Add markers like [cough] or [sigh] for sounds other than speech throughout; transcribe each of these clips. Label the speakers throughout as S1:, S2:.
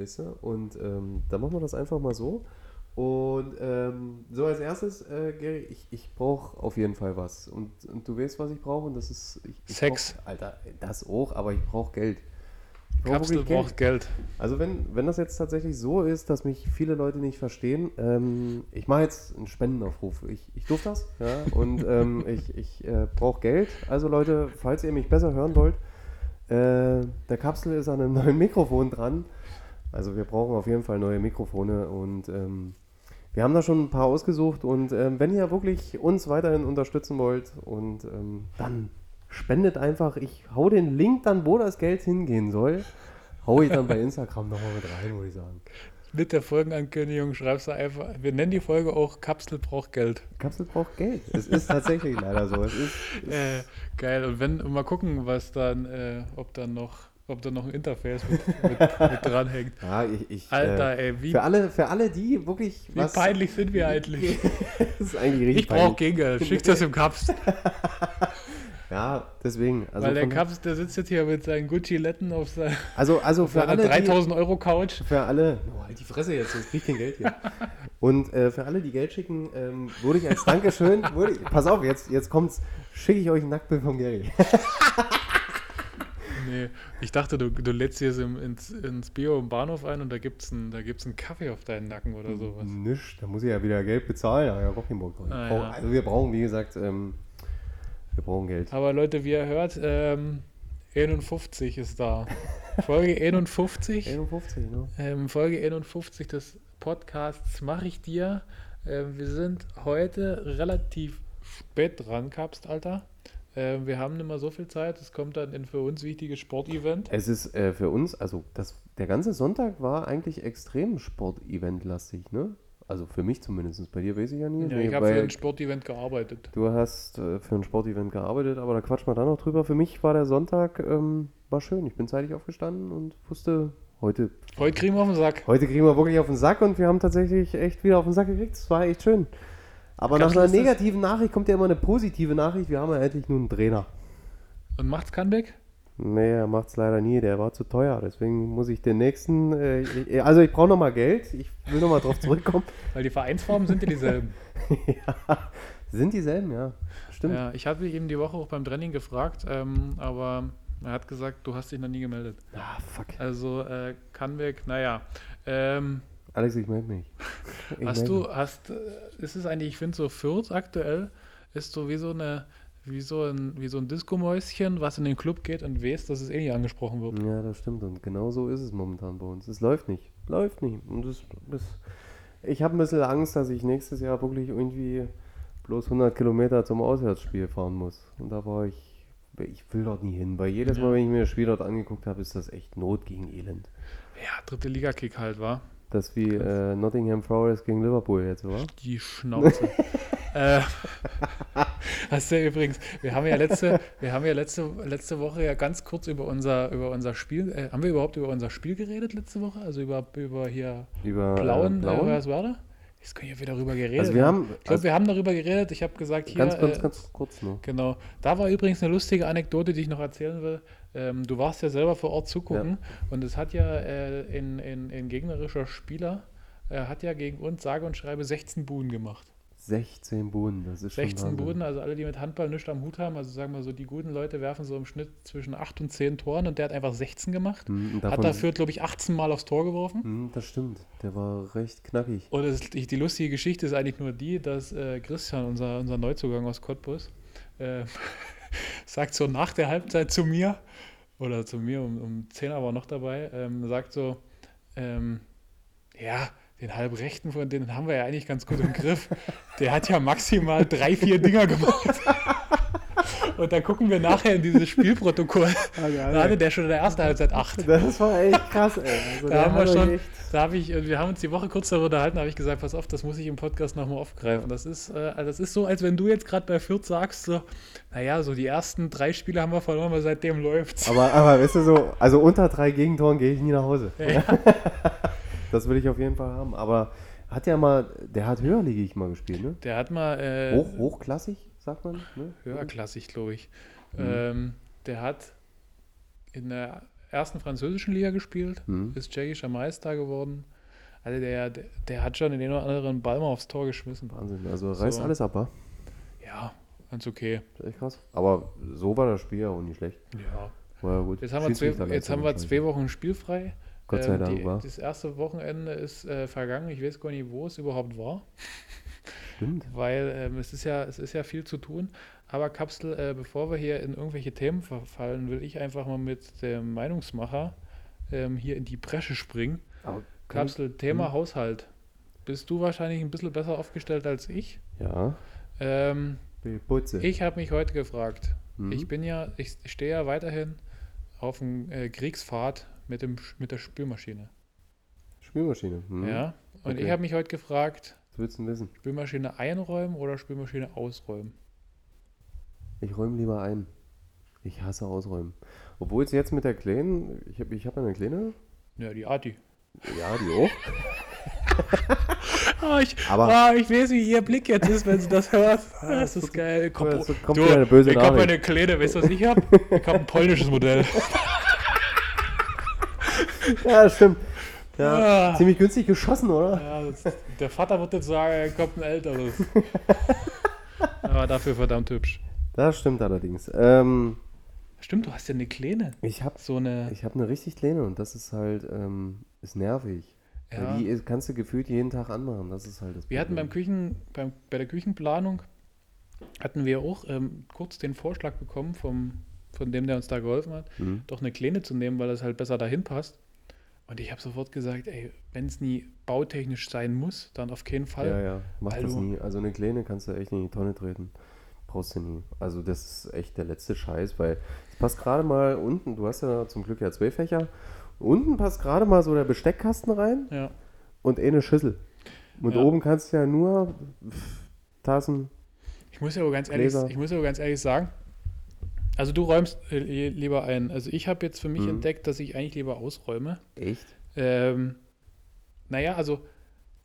S1: Weißt du? Und ähm, dann machen wir das einfach mal so. Und ähm, so als erstes, äh, Gary, ich, ich brauche auf jeden Fall was. Und, und du weißt, was ich brauche. Und das ist. Ich, ich
S2: Sex.
S1: Brauch, Alter, das auch, aber ich brauche Geld. Ich brauch
S2: Kapsel braucht Geld.
S1: Also wenn, wenn das jetzt tatsächlich so ist, dass mich viele Leute nicht verstehen, ähm, ich mache jetzt einen Spendenaufruf. Ich, ich durfte das, ja, und ähm, [laughs] ich, ich äh, brauche Geld. Also Leute, falls ihr mich besser hören wollt, äh, der Kapsel ist an einem neuen Mikrofon dran. Also wir brauchen auf jeden Fall neue Mikrofone und ähm, wir haben da schon ein paar ausgesucht und ähm, wenn ihr wirklich uns weiterhin unterstützen wollt und ähm, dann spendet einfach, ich hau den Link dann, wo das Geld hingehen soll, hau ich dann bei [laughs] Instagram nochmal mit rein, würde ich sagen.
S2: Mit der Folgenankündigung schreibst du einfach, wir nennen die Folge auch Kapsel braucht Geld.
S1: Kapsel braucht Geld. Es ist tatsächlich leider so. Es ist, es [laughs]
S2: Äh, geil. Und wenn, und mal gucken, was dann, äh, ob dann noch, ob da noch ein Interface mit, mit, mit dranhängt. [laughs]
S1: ja, ich, ich,
S2: Alter,
S1: äh,
S2: ey, wie,
S1: für, alle, für alle, die wirklich
S2: wie
S1: was.
S2: peinlich sind wir [laughs] eigentlich? [laughs]
S1: das ist eigentlich richtig
S2: Ich brauche. Gegengeld. Schickst das im Kapsel.
S1: Ja, deswegen. Also,
S2: Weil der Kapsel, der sitzt jetzt hier mit seinen Gucci-Letten auf, sein,
S1: also, also für
S2: seiner
S1: alle, die,
S2: 3000 Euro Couch.
S1: für alle. Oh, halt die Fresse jetzt, sonst krieg ich kein Geld hier. Und äh, für alle, die Geld schicken, ähm, würde ich als Dankeschön. Ich, pass auf, jetzt, jetzt kommt's. Schicke ich euch ein Nacktbild von Gary.
S2: Nee, ich dachte, du, du lädst hier im- ins, ins Bio im Bahnhof ein und da gibt's einen, da gibt's einen Kaffee auf deinen Nacken oder sowas.
S1: Nisch, da muss ich ja wieder Geld bezahlen. Ja. Ich
S2: Ah, ja.
S1: Also wir brauchen, wie gesagt, ähm, wir brauchen Geld.
S2: Aber Leute, wie ihr hört, ähm, 51 ist da. Folge [laughs] 51.
S1: 51, ne?
S2: Ähm, Folge 51 des Podcasts mache ich dir. Ähm, wir sind heute relativ spät dran, Kapst, Alter. Ähm, wir haben nicht mehr so viel Zeit. Es kommt dann ein für uns wichtiges Sportevent.
S1: Es ist äh, für uns, also das, der ganze Sonntag war eigentlich extrem Sportevent-lastig, ne? Also für mich zumindest. Bei dir weiß ich ja nie.
S2: Ja, ich habe für ein Sportevent gearbeitet.
S1: du hast äh, für ein Sportevent gearbeitet, aber da quatschen wir dann noch drüber. Für mich war der Sonntag, ähm, war schön. Ich bin zeitig aufgestanden und wusste, heute,
S2: Heute kriegen wir auf den Sack.
S1: heute kriegen wir wirklich auf den Sack und wir haben tatsächlich echt wieder auf den Sack gekriegt. Es war echt schön. Aber nach einer negativen Nachricht kommt ja immer eine positive Nachricht. Wir haben ja endlich nun einen Trainer.
S2: Und macht's Comeback?
S1: Nee, er macht's leider nie, der war zu teuer. Deswegen muss ich den nächsten. Äh, ich- also ich brauche nochmal Geld. Ich will nochmal drauf zurückkommen. [laughs]
S2: Weil die Vereinsformen sind ja dieselben. [laughs]
S1: ja, sind dieselben, ja. Stimmt.
S2: ja, ich hatte ihn die Woche auch beim Training gefragt, ähm, aber er hat gesagt, du hast dich noch nie gemeldet.
S1: Ah, fuck.
S2: Also äh, Comeback, naja. Ähm,
S1: Alex, ich melde mich. Ich
S2: Hast
S1: meld
S2: du,
S1: mich.
S2: hast, ist es eigentlich, ich finde so Fürth aktuell, ist so wie so eine, wie so ein, wie so ein Diskomäuschen, was in den Club geht und weiß, dass es eh nicht angesprochen wird.
S1: Ja, das stimmt. Und genau so ist es momentan bei uns. Es läuft nicht. Läuft nicht. Und das, das, ich habe ein bisschen Angst, dass ich nächstes Jahr wirklich irgendwie bloß 100 Kilometer zum Auswärtsspiel fahren muss. Und da war ich, ich will dort nie hin. Weil jedes. Mal, wenn ich mir das Spiel dort angeguckt habe, ist das echt Not gegen Elend.
S2: Ja, dritte Liga-Kick halt, war.
S1: Das wie äh, Nottingham Forest gegen Liverpool jetzt, oder?
S2: Die Schnauze. [laughs] äh, hast du ja übrigens, wir haben ja letzte, wir haben ja letzte, letzte Woche ja ganz kurz über unser, über unser Spiel, äh, haben wir überhaupt über unser Spiel geredet letzte Woche? Also über, über hier
S1: Über
S2: Blauen,
S1: äh, Blauen?
S2: Äh, was war da? Jetzt können wir wieder darüber geredet.
S1: also wir haben,
S2: ich glaube, wir haben darüber geredet. Ich habe gesagt, hier,
S1: ganz, ganz,
S2: äh,
S1: ganz kurz nur.
S2: Genau. Da war übrigens eine lustige Anekdote, die ich noch erzählen will. Ähm, du warst ja selber vor Ort zugucken und es hat ja äh, in, in, in gegnerischer Spieler äh, hat ja gegen uns sage und schreibe 16 Buden gemacht.
S1: 16 Buden, das ist schon
S2: 16
S1: Wahnsinn.
S2: Buden, also alle, die mit Handball nichts am Hut haben, also sagen wir so, die guten Leute werfen so im Schnitt zwischen 8 und 10 Toren und der hat einfach 16 gemacht.
S1: Hm, und
S2: Hat dafür, glaube ich, 18 Mal aufs Tor geworfen.
S1: Hm, das stimmt, der war recht knackig.
S2: Und die, die lustige Geschichte ist eigentlich nur die, dass äh, Christian, unser, unser Neuzugang aus Cottbus, äh, [laughs] sagt so nach der Halbzeit zu mir, oder zu mir, um, um 10 aber noch dabei, ähm, sagt so, ähm, ja, den Halbrechten von denen haben wir ja eigentlich ganz gut im Griff. Der hat ja maximal drei, vier Dinger gemacht. [laughs] Und dann gucken wir nachher in dieses Spielprotokoll. [laughs] Da hatte der schon in der ersten Halbzeit acht.
S1: Das war echt krass, ey. Also
S2: Da haben wir schon,
S1: echt-
S2: da habe ich, wir haben uns die Woche kurz darüber unterhalten, habe ich gesagt, pass auf, das muss ich im Podcast nochmal aufgreifen. Das ist, äh, also das ist so, als wenn du jetzt gerade bei Fürth sagst, so, naja, so die ersten drei Spiele haben wir verloren, aber seitdem läuft's.
S1: Aber, aber weißt du so, also unter drei Gegentoren gehe ich nie nach Hause.
S2: Ja. [laughs]
S1: Das will ich auf jeden Fall haben. Aber hat ja mal, der hat höherligig mal gespielt, ne?
S2: Der hat mal äh,
S1: Hoch, hochklassig, sagt man. Ne?
S2: höherklassig, glaube ich.
S1: Mhm.
S2: Ähm, der hat in der ersten französischen Liga gespielt,
S1: Hm.
S2: ist tschechischer Meister geworden. Also der, der, der hat schon den einen oder anderen Ball mal aufs Tor geschmissen.
S1: Wahnsinn. Also reißt
S2: So.
S1: alles ab, wa?
S2: Ja, ganz okay.
S1: Das ist echt krass. Aber so war das Spiel ja auch nicht schlecht.
S2: Ja.
S1: War ja gut.
S2: Jetzt haben wir zwei, jetzt haben wir zwei Wochen spielfrei.
S1: Gott sei
S2: Ähm,
S1: Dank,
S2: die,
S1: war.
S2: Das erste Wochenende ist äh, vergangen. Ich weiß gar nicht, wo es überhaupt war,
S1: Stimmt.
S2: weil ähm, es, ist ja, es ist ja viel zu tun. Aber Kapsel, äh, bevor wir hier in irgendwelche Themen verfallen, will ich einfach mal mit dem Meinungsmacher ähm, hier in die Bresche springen.
S1: Aber
S2: Kapsel, Thema
S1: Hm.
S2: Haushalt. Bist du wahrscheinlich ein bisschen besser aufgestellt als ich?
S1: Ja.
S2: Ähm,
S1: Putze.
S2: ich habe mich heute gefragt.
S1: Hm.
S2: Ich bin ja, ich stehe ja weiterhin auf dem äh, Kriegspfad mit, dem, mit der Spülmaschine.
S1: Spielmaschine. Hm.
S2: Ja. Und
S1: Okay.
S2: ich habe mich heute gefragt,
S1: Was willst du denn wissen?
S2: Spülmaschine einräumen oder Spülmaschine ausräumen?
S1: Ich räume lieber ein. Ich hasse ausräumen. Obwohl es jetzt mit der Kleinen, ich habe ich hab eine Kleine,
S2: Ja, die Ati.
S1: ja, die auch. [laughs]
S2: Ah, ich,
S1: Aber-
S2: ah, ich weiß, wie ihr Blick jetzt ist, wenn sie das hört. [laughs] Das ist geil. Komm,
S1: das kommt
S2: du,
S1: eine böse
S2: ich habe eine Kleine, weißt du, was ich habe? Ich habe ein polnisches Modell. [laughs]
S1: Ja, stimmt. Ja,
S2: Ah.
S1: ziemlich günstig geschossen, oder?
S2: Ja, das, der Vater wird jetzt sagen, er kommt ein älteres. [laughs] Aber dafür verdammt hübsch.
S1: Das stimmt allerdings. Ähm,
S2: Stimmt, du hast ja eine Kleine.
S1: ich habe
S2: So eine.
S1: ich hab eine richtig kleine und das ist halt, ähm, ist nervig.
S2: Ja.
S1: Die kannst du gefühlt jeden Tag anmachen. Das ist halt das
S2: Wir hatten beim. Küchen, beim, bei der Küchenplanung hatten wir auch ähm, kurz den Vorschlag bekommen vom, von dem, der uns da geholfen hat,
S1: Mhm.
S2: doch eine Kleine zu nehmen, weil das halt besser dahin passt. Und ich habe sofort gesagt, ey, wenn es nie bautechnisch sein muss, dann auf keinen Fall.
S1: Ja, ja, mach
S2: weil
S1: das
S2: du-
S1: nie. Also eine Kleine kannst du echt in die Tonne treten. Brauchst du nie. Also das ist echt der letzte Scheiß, weil es passt gerade mal unten, du hast ja zum Glück ja zwei Fächer, unten passt gerade mal so der Besteckkasten rein
S2: Ja.
S1: und eh eine Schüssel. Und
S2: Ja.
S1: oben kannst du ja nur Tassen.
S2: Ich muss ja aber ganz ehrlich,
S1: Gläser.
S2: ich muss ja aber ganz ehrlich sagen, also du räumst äh, lieber ein. Also ich habe jetzt für mich
S1: Mhm.
S2: entdeckt, dass ich eigentlich lieber ausräume.
S1: Echt?
S2: Ähm, naja, also,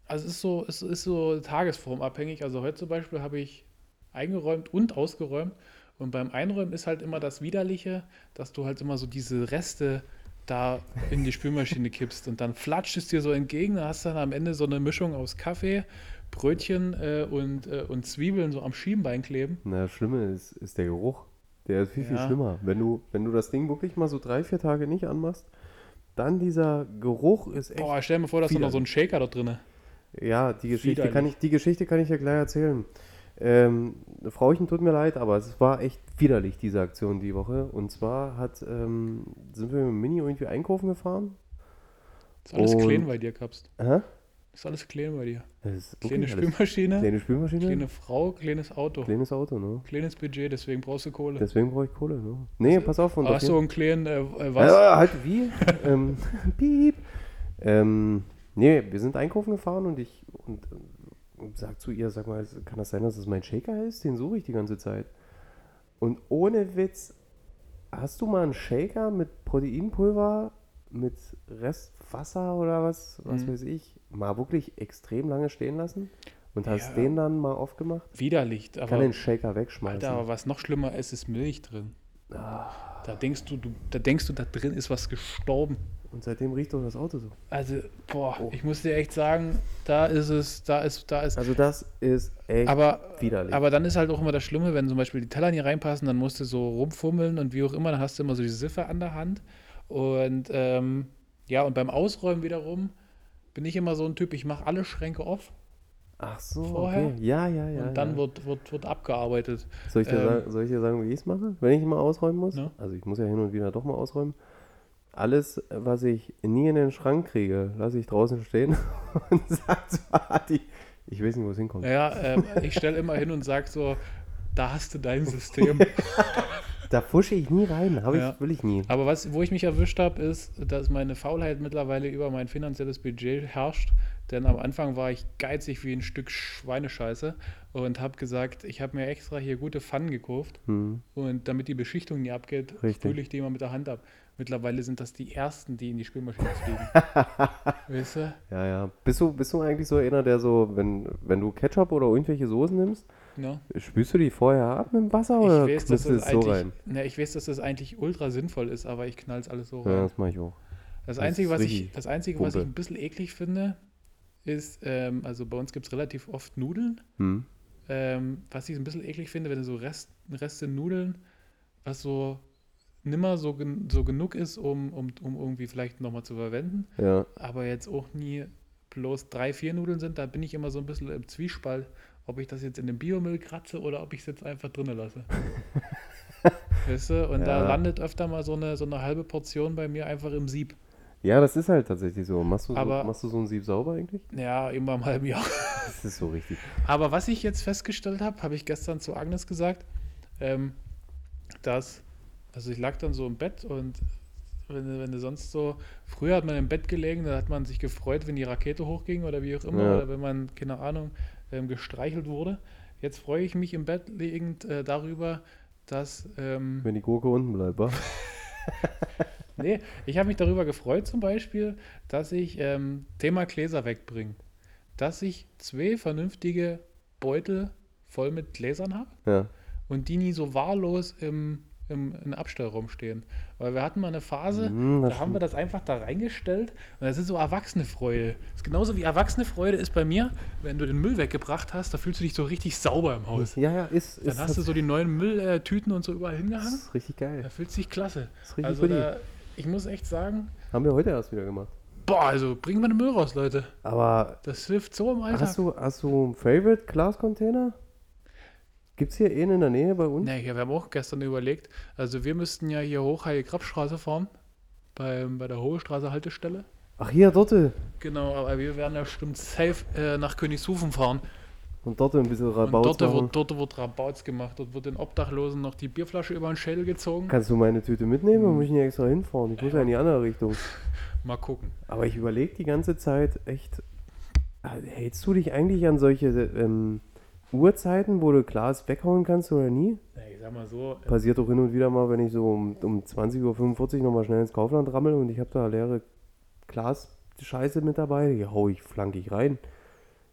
S2: also es ist so, es ist so tagesformabhängig. Also heute zum Beispiel habe ich eingeräumt und ausgeräumt. Und beim Einräumen ist halt immer das Widerliche, dass du halt immer so diese Reste da in die Spülmaschine kippst und dann flatscht es dir so entgegen. Da hast du dann am Ende so eine Mischung aus Kaffee, Brötchen äh, und, äh, und Zwiebeln so am Schienbein kleben.
S1: Na, das Schlimme ist, ist der Geruch. Der ist viel, viel
S2: Ja.
S1: schlimmer. Wenn du, wenn du das Ding wirklich mal so drei, vier Tage nicht anmachst, dann dieser Geruch ist echt.
S2: Boah, stell mal vor, da ist noch so ein Shaker da drin.
S1: Ja, die Geschichte, kann ich, die Geschichte kann ich dir gleich erzählen. Ähm, Frauchen, tut mir leid, aber es war echt widerlich, diese Aktion die Woche. Und zwar hat, ähm, sind wir mit dem Mini irgendwie einkaufen gefahren.
S2: Ist alles
S1: Und-
S2: klein bei dir, Kapst.
S1: Hä?
S2: Ist alles klein bei dir.
S1: Das ist
S2: Kleine Spülmaschine,
S1: Kleine Spülmaschine,
S2: kleine Frau, kleines Auto.
S1: kleines Auto, ne?
S2: Kleines Budget, deswegen brauchst du Kohle.
S1: Deswegen brauche ich Kohle, ne? Nee, pass auf. Und auf
S2: so, einen kleinen, äh, äh, was?
S1: Ja, halt wie? [laughs] ähm, piep. Ähm, nee, wir sind einkaufen gefahren und ich und, und sag zu ihr, sag mal, kann das sein, dass es mein Shaker ist? Den suche ich die ganze Zeit. Und ohne Witz, hast du mal einen Shaker mit Proteinpulver, mit Restwasser oder was, was
S2: Mhm.
S1: weiß ich, mal wirklich extrem lange stehen lassen? Und hast
S2: Ja.
S1: den dann mal aufgemacht?
S2: Widerlich,
S1: Ich kann
S2: aber,
S1: den Shaker wegschmeißen.
S2: Alter, aber was noch schlimmer ist, ist Milch drin.
S1: Ah,
S2: Da denkst du, du, da denkst du, da drin ist was gestorben.
S1: und seitdem riecht doch das Auto so.
S2: Also, boah,
S1: Oh.
S2: ich muss dir echt sagen, da ist es, da ist, da ist.
S1: Also das ist echt
S2: Aber,
S1: widerlich.
S2: aber dann ist halt auch immer das Schlimme, wenn zum Beispiel die Teller nicht reinpassen, dann musst du so rumfummeln und wie auch immer, dann hast du immer so die Siffe an der Hand. Und ähm, ja, und beim Ausräumen wiederum bin ich immer so ein Typ, ich mache alle Schränke auf
S1: Ach so,
S2: vorher.
S1: okay. Ja, ja, ja.
S2: und dann
S1: ja.
S2: wird, wird, wird abgearbeitet.
S1: Soll ich, dir
S2: ähm,
S1: sagen, soll ich dir sagen, wie ich es mache, wenn ich mal ausräumen muss?
S2: Ja.
S1: Also ich muss ja hin und wieder doch mal ausräumen. Alles, was ich nie in den Schrank kriege, lasse ich draußen stehen [laughs] und sage zu Adi, ich weiß nicht, wo es hinkommt.
S2: Ja, ähm, ich stelle immer hin und sage so, da hast du dein System. [laughs]
S1: Da fusche ich nie rein, habe ich,
S2: Ja.
S1: will ich nie.
S2: Aber was, wo ich mich erwischt habe, ist, dass meine Faulheit mittlerweile über mein finanzielles Budget herrscht. Denn am Anfang war ich geizig wie ein Stück Schweinescheiße und habe gesagt, ich habe mir extra hier gute Pfannen gekauft
S1: Hm.
S2: und damit die Beschichtung nie abgeht, spüle ich die immer mit der Hand ab. mittlerweile sind das die ersten, die in die Spülmaschine fliegen. [laughs] weißt du?
S1: Ja, ja. Bist du, bist du eigentlich so einer, der so, wenn, wenn du Ketchup oder irgendwelche Soßen nimmst,
S2: Ja.
S1: spülst du die vorher ab mit dem Wasser
S2: Ich
S1: oder
S2: weiß, dass
S1: du
S2: das
S1: es so
S2: eigentlich,
S1: rein?
S2: ne, ich weiß, dass das eigentlich ultra sinnvoll ist, aber ich knall's alles so
S1: Ja,
S2: rein.
S1: das mache ich auch.
S2: Das
S1: das
S2: Einzige, was ich, das Einzige, was ich ein bisschen eklig finde, ist, ähm, also bei uns gibt es relativ oft Nudeln.
S1: Hm.
S2: Ähm, was ich ein bisschen eklig finde, wenn so Rest, Reste Nudeln, was so nimmer so, gen so genug ist, um, um, um irgendwie vielleicht nochmal zu verwenden,
S1: Ja.
S2: aber jetzt auch nie bloß drei, vier Nudeln sind, da bin ich immer so ein bisschen im Zwiespalt, ob ich das jetzt in den Biomüll kratze oder ob ich es jetzt einfach drinnen lasse. [laughs] weißt du? Und da
S1: Ja.
S2: landet öfter mal so eine, so eine halbe Portion bei mir einfach im Sieb.
S1: ja, das ist halt tatsächlich so. Machst du so,
S2: Aber-
S1: machst du so ein Sieb sauber eigentlich?
S2: Ja, immer im halben Jahr. [laughs]
S1: Das ist so richtig.
S2: Aber was ich jetzt festgestellt habe, habe ich gestern zu Agnes gesagt, ähm, dass, also ich lag dann so im Bett und wenn, du- wenn du sonst so, früher hat man im Bett gelegen, da hat man sich gefreut, wenn die Rakete hochging oder wie auch immer,
S1: Ja.
S2: oder wenn man, keine Ahnung, ähm, gestreichelt wurde. Jetzt freue ich mich im Bett liegend äh, darüber, dass, ähm,
S1: Wenn die Gurke unten bleibt, wa? [laughs]
S2: nee, ich habe mich darüber gefreut zum Beispiel, dass ich ähm, Thema Gläser wegbringe, dass ich zwei vernünftige Beutel voll mit Gläsern habe.
S1: Ja.
S2: und die nie so wahllos im, im, im Abstellraum stehen. Weil wir hatten mal eine Phase,
S1: Hm,
S2: da
S1: das
S2: haben wir das einfach da reingestellt und das ist so Erwachsene-Freude. Das ist genauso wie Erwachsene-Freude ist bei mir, wenn du den Müll weggebracht hast, da fühlst du dich so richtig sauber im Haus.
S1: Ja, ja, ist,
S2: Dann
S1: ist,
S2: hast du so die neuen Mülltüten und so überall
S1: das
S2: hingehangen.
S1: ist richtig geil.
S2: Da fühlt sich klasse.
S1: Das ist richtig
S2: Also da, ich muss echt sagen,
S1: Haben wir heute erst wieder gemacht.
S2: boah, also bringen wir den Müll raus, Leute.
S1: Aber
S2: Das hilft so im Alltag.
S1: hast du, hast du einen Favorite Glascontainer? Gibt es hier einen in der Nähe bei uns?
S2: Nee, ja, wir haben auch gestern überlegt, also wir müssten ja hier hoch Heile Krabstraße fahren, bei, bei der Hohe Straße Haltestelle.
S1: Ach, hier, dort.
S2: Genau, aber wir werden ja bestimmt safe äh, nach Königshofen fahren.
S1: Und dort ein bisschen
S2: Und
S1: Rabaut
S2: dort
S1: machen.
S2: wird, dort wird Rabauts gemacht. Dort wird den Obdachlosen noch die Bierflasche über den Schädel gezogen.
S1: Kannst du meine Tüte mitnehmen
S2: Hm.
S1: oder muss ich nicht extra hinfahren? Ich muss ja in die andere Richtung. [laughs]
S2: Mal gucken.
S1: Aber ich überlege die ganze Zeit echt, äh, hältst du dich eigentlich an solche ähm, Uhrzeiten, wo du Glas weghauen kannst oder nie?
S2: Ich sag mal so, äh,
S1: Passiert doch hin und wieder mal, wenn ich so um, um 20.45 Uhr nochmal schnell ins Kaufland rammel und ich habe da leere Glas-Scheiße mit dabei, die hau ich flankig rein.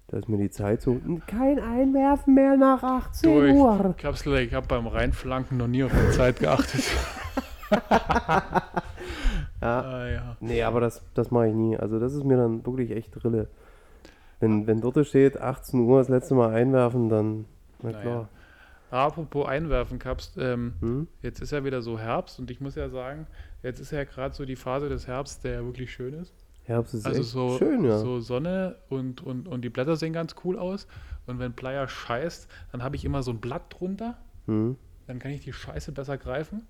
S1: Da ist mir die Zeit so, kein Einwerfen mehr nach 18
S2: durch.
S1: Uhr.
S2: Kapsel, ich habe beim Reinflanken noch nie auf die Zeit geachtet. [laughs]
S1: Ja.
S2: ah, ja.
S1: Nee, aber das, das mache ich nie. Also das ist mir dann wirklich echt Rille. Wenn, wenn dort steht, 18 Uhr das letzte Mal einwerfen, dann, na
S2: Naja.
S1: klar.
S2: Apropos Einwerfen, Kaps, ähm,
S1: Hm?
S2: jetzt ist ja wieder so Herbst und ich muss ja sagen, jetzt ist ja gerade so die Phase des Herbst, der ja wirklich schön ist.
S1: Herbst ist
S2: Also so,
S1: schön, ja.
S2: so Sonne und, und, und die Blätter sehen ganz cool aus. Und wenn Playa scheißt, dann habe ich immer so ein Blatt drunter.
S1: Hm?
S2: Dann kann ich die Scheiße besser greifen.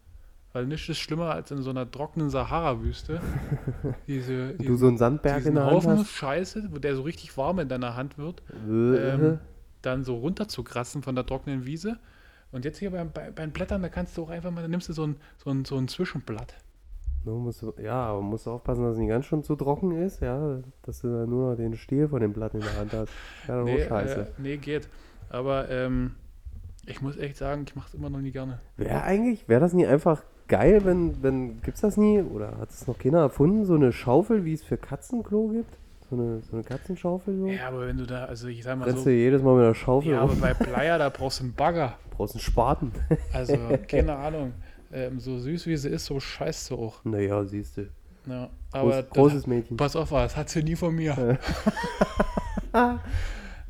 S2: Weil nichts ist schlimmer als in so einer trockenen Sahara-Wüste. [laughs] Diese,
S1: Du
S2: diesen,
S1: so einen Sandberg in der Hand
S2: Haufen
S1: hast.
S2: Scheiße, wo der so richtig warm in deiner Hand wird,
S1: Äh,
S2: ähm, dann so runterzukratzen von der trockenen Wiese. Und jetzt hier beim, bei, bei den Blättern, da kannst du auch einfach mal, da nimmst du so ein, so ein, so ein Zwischenblatt.
S1: Du musst, du- ja, aber musst du aufpassen, dass es nicht ganz schon zu trocken ist, ja, dass du dann nur noch den Stiel von dem Blatt in der Hand hast. [laughs] Ja,
S2: Nee,
S1: nee, scheiße.
S2: äh, nee, geht. Aber ähm, ich muss echt sagen, ich mache es immer noch nie gerne.
S1: Wäre eigentlich, wäre das nie einfach geil, wenn, wenn, gibt's das nie, oder hat es noch keiner erfunden, so eine Schaufel, wie es für Katzenklo gibt? So eine, so eine Katzenschaufel so?
S2: Ja, aber wenn du da, also ich sag mal
S1: Rennst
S2: so,
S1: du jedes Mal mit der Schaufel
S2: ja, aber
S1: rum,
S2: bei [laughs] Playa, da brauchst du einen Bagger.
S1: brauchst einen Spaten. [laughs]
S2: Also, keine Ahnung. Ähm, so süß wie sie ist, so scheißt sie auch.
S1: Naja, siehst du.
S2: Ja,
S1: Groß,
S2: aber
S1: großes Mädchen.
S2: pass auf, das hat sie nie von mir. [laughs]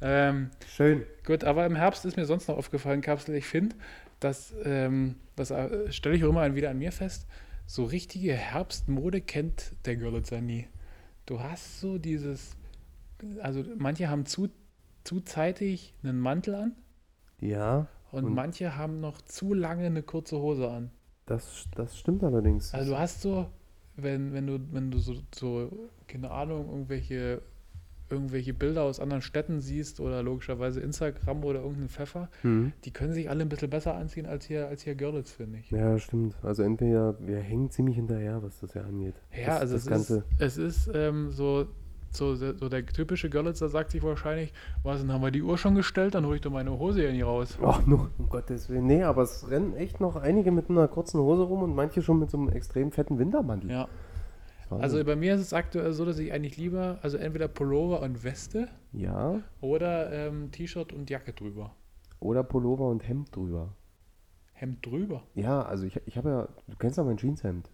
S2: ähm,
S1: Schön.
S2: gut, aber im Herbst ist mir sonst noch aufgefallen, Kapsel, ich finde, dass, ähm, das äh, stelle ich auch immer wieder an mir fest, so richtige Herbstmode kennt der Görlitzer nie. Du hast so dieses, also manche haben zu, zu zeitig einen Mantel an
S1: Ja,
S2: und,
S1: Und-
S2: manche haben noch zu lange eine kurze Hose an.
S1: das, das stimmt allerdings.
S2: Also du hast so, wenn, wenn du, wenn du so, so, keine Ahnung, irgendwelche, irgendwelche Bilder aus anderen Städten siehst oder logischerweise Instagram oder irgendeinen Pfeffer,
S1: Hm.
S2: die können sich alle ein bisschen besser anziehen als hier, als hier Görlitz, finde ich.
S1: Ja, stimmt. Also entweder wir hängen ziemlich hinterher, was das ja angeht.
S2: Ja,
S1: das,
S2: also
S1: das
S2: es
S1: Ganze.
S2: ist, es ist ähm, so, so, so der typische Görlitzer sagt sich wahrscheinlich, was, dann haben wir die Uhr schon gestellt, dann hole ich doch meine Hose ja nicht raus.
S1: Ach, nur, um Gottes Willen. Nee, aber es rennen echt noch einige mit einer kurzen Hose rum und manche schon mit so einem extrem fetten Wintermantel.
S2: Ja.
S1: Wahnsinn.
S2: Also bei mir ist es aktuell so, dass ich eigentlich lieber, also entweder Pullover und Weste
S1: ja,
S2: oder ähm, T-Shirt und Jacke drüber.
S1: oder Pullover und Hemd drüber.
S2: Hemd drüber.
S1: Ja, also ich, ich habe ja, du kennst ja mein Jeanshemd.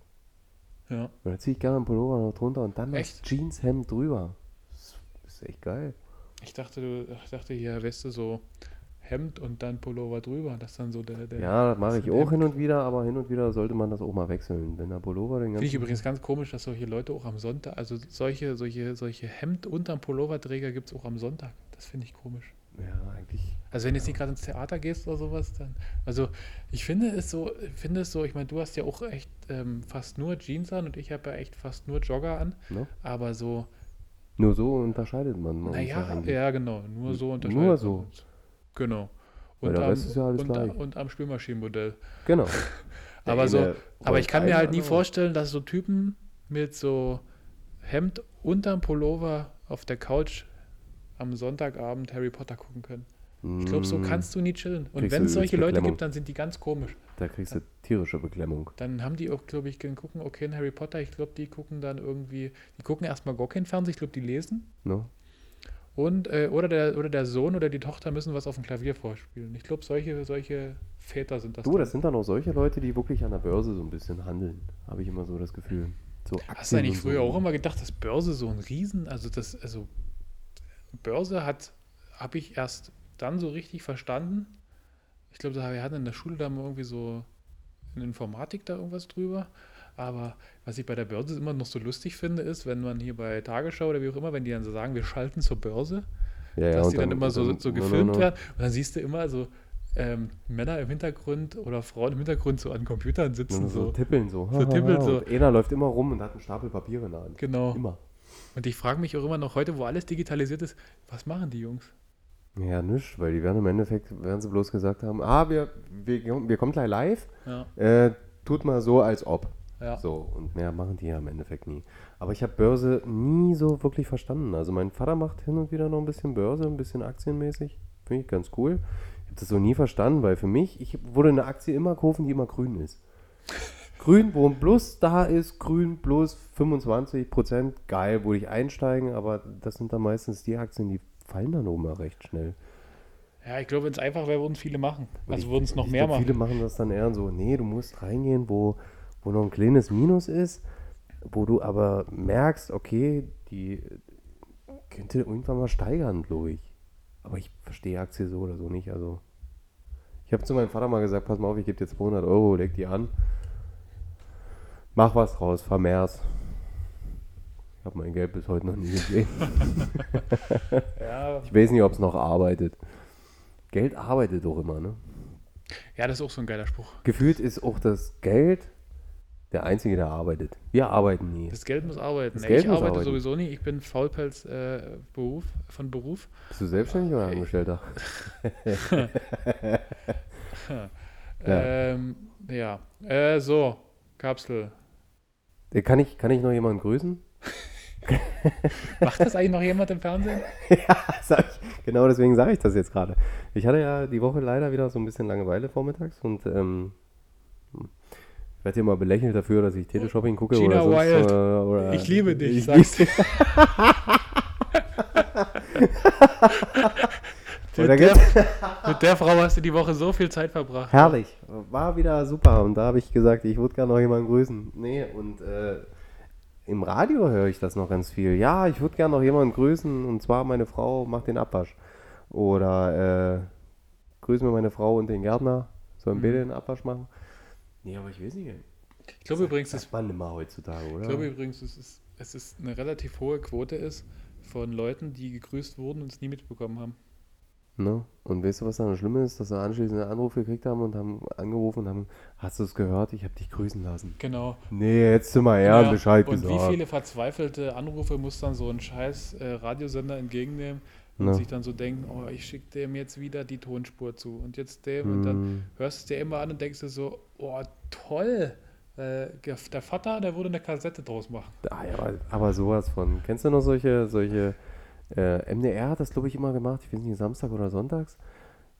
S2: Ja.
S1: Und da ziehe ich gerne einen Pullover noch drunter und dann
S2: Echt?
S1: das Jeanshemd drüber. Das ist echt geil.
S2: Ich dachte, du, ich dachte hier, Weste so Hemd und dann Pullover drüber. Das dann so der. der
S1: Ja, das mache ich auch
S2: Hemd.
S1: hin und wieder, aber hin und wieder sollte man das auch mal wechseln. Wenn der Pullover den
S2: Finde ich
S1: ganzen
S2: übrigens ganz komisch, dass solche Leute auch am Sonntag, also solche, solche, solche Hemd- unterm Pulloverträger gibt es auch am Sonntag. Das finde ich komisch.
S1: Ja, eigentlich.
S2: Also wenn du jetzt nicht gerade ins Theater gehst oder sowas, dann. Also ich finde es so, ich finde es so, ich meine, du hast ja auch echt ähm, fast nur Jeans an und ich habe ja echt fast nur Jogger an.
S1: Ne?
S2: Aber so,
S1: Nur so unterscheidet man. man
S2: naja, ja genau, nur so
S1: Nur
S2: unterscheidet man
S1: so.
S2: uns. Genau.
S1: Rest ist ja
S2: und, und am Spülmaschinenmodell.
S1: Genau. [laughs]
S2: Aber so, aber ich kann mir halt nie vorstellen, dass so Typen mit so Hemd unterm Pullover auf der Couch am Sonntagabend Harry Potter gucken können. Ich glaube, so
S1: Mm,
S2: kannst du nie chillen. Und wenn es solche Leute gibt, dann sind die ganz komisch.
S1: Da kriegst du tierische Beklemmung.
S2: Dann haben die auch, glaube ich, gucken, okay, in Harry Potter, ich glaube, die gucken dann irgendwie, die gucken erstmal gar keinen Fernsehen, ich glaube, die lesen.
S1: Ne?
S2: Und, äh, oder, der, oder der Sohn oder die Tochter müssen was auf dem Klavier vorspielen. Ich glaube, solche, solche Väter sind das.
S1: Du,
S2: dann.
S1: das sind dann auch solche Leute, die wirklich an der Börse so ein bisschen handeln. Habe ich immer so das Gefühl. So
S2: Hast du eigentlich
S1: und so.
S2: früher auch immer gedacht, dass Börse so ein Riesen, also das, also Börse hat, habe ich erst dann so richtig verstanden. Ich glaube, wir hatten in der Schule da mal irgendwie so in Informatik da irgendwas drüber. Aber was ich bei der Börse immer noch so lustig finde, ist, wenn man hier bei Tagesschau oder wie auch immer, wenn die dann so sagen, wir schalten zur Börse,
S1: ja,
S2: dass die dann, immer so, so
S1: no, no,
S2: gefilmt
S1: no.
S2: werden. Und dann siehst du immer so ähm, Männer im Hintergrund oder Frauen im Hintergrund so an Computern sitzen.
S1: So,
S2: So.
S1: tippeln so.
S2: So tippeln so.
S1: Und einer läuft immer rum und hat einen Stapel Papiere in der Hand.
S2: Genau.
S1: Immer.
S2: Und ich frage mich auch immer noch heute, wo alles digitalisiert ist, was machen die Jungs?
S1: Ja, nichts, weil die werden im Endeffekt, werden sie bloß gesagt haben, ah, wir, wir, wir kommen gleich live,
S2: Ja,
S1: äh, tut mal so, als ob.
S2: Ja.
S1: So, und mehr machen die ja im Endeffekt nie. Aber ich habe Börse nie so wirklich verstanden. Also mein Vater macht hin und wieder noch ein bisschen Börse, ein bisschen aktienmäßig. Finde ich ganz cool. Ich habe das so nie verstanden, weil für mich, ich würde eine Aktie immer kaufen, die immer grün ist. [laughs] Grün, wo ein Plus da ist, grün plus 25 Prozent, geil, würde ich einsteigen, aber das sind dann meistens die Aktien, die fallen dann oben mal recht schnell.
S2: Ja, ich glaube, wenn es einfach wäre, würden es viele machen. Also würden es noch
S1: ich
S2: mehr
S1: glaub,
S2: machen.
S1: Viele machen das dann eher so, nee, du musst reingehen, wo, wo noch ein kleines Minus ist, wo du aber merkst, okay, die könnte irgendwann mal steigern, glaube ich. Aber ich verstehe Aktie so oder so nicht. Also ich habe zu meinem Vater mal gesagt, pass mal auf, ich gebe dir 200 Euro, leg die an. Mach was draus, vermehr's. Ich habe mein Geld bis heute noch nie gesehen. [laughs]
S2: Ja,
S1: Ich weiß nicht, ob es noch arbeitet. Geld arbeitet doch immer, ne?
S2: ja, das ist auch so ein geiler Spruch.
S1: Gefühlt ist auch das Geld der Einzige, der arbeitet. Wir arbeiten nie.
S2: Das Geld muss arbeiten.
S1: Das Geld
S2: ich
S1: muss
S2: arbeite
S1: arbeiten.
S2: sowieso nicht. Ich bin Faulpelz äh, Beruf, von Beruf.
S1: Bist du selbstständig oder Angestellter? [laughs] Ja.
S2: Ähm, ja. Äh, so, Kapsel.
S1: Äh, Kann ich, kann ich noch jemanden grüßen? [laughs]
S2: Macht das eigentlich noch jemand im Fernsehen? [laughs]
S1: ja, sag ich. Genau deswegen sage ich das jetzt gerade. Ich hatte ja die Woche leider wieder so ein bisschen Langeweile vormittags und ähm, werde mal belächelt dafür, dass ich Teleshopping gucke.
S2: Gina
S1: oder sonst. Äh, oder
S2: Ich liebe dich,
S1: Ich
S2: sagst du. [laughs]
S1: Oder
S2: Mit der, mit der Frau hast du die Woche so viel Zeit verbracht.
S1: Herrlich. War wieder super. Und da habe ich gesagt, ich würde gerne noch jemanden grüßen. Nee, und äh, im Radio höre ich das noch ganz viel. Ja, ich würde gerne noch jemanden grüßen. Und zwar meine Frau macht den Abwasch. Oder äh, grüßen wir meine Frau und den Gärtner. Sollen
S2: Mhm.
S1: beide den Abwasch machen? Nee, aber ich weiß nicht.
S2: Ich glaube übrigens,
S1: Das
S2: es,
S1: ist man immer heutzutage, oder?
S2: ich glaube übrigens es, ist, es ist eine relativ hohe Quote ist von Leuten, die gegrüßt wurden und es nie mitbekommen haben.
S1: Ne? Und weißt du, was dann das Schlimme ist? Dass sie anschließend einen Anruf gekriegt haben und haben angerufen und haben, hast du es gehört? Ich habe dich grüßen lassen.
S2: Genau.
S1: Nee, jetzt sind wir ja,
S2: Ja,
S1: Bescheid
S2: und
S1: gesagt.
S2: wie viele verzweifelte Anrufe muss dann so ein scheiß äh, Radiosender entgegennehmen und
S1: Ja.
S2: sich dann so denken, oh, ich schicke dem jetzt wieder die Tonspur zu und jetzt dem und dann
S1: Hm.
S2: hörst du es dir immer an und denkst du so, oh, toll. Äh, der Vater, der würde eine Kassette draus machen.
S1: Ah, ja, aber, aber sowas von. Kennst du noch solche, solche äh, MDR hat das, glaube ich, immer gemacht, ich weiß nicht, Samstag oder Sonntags?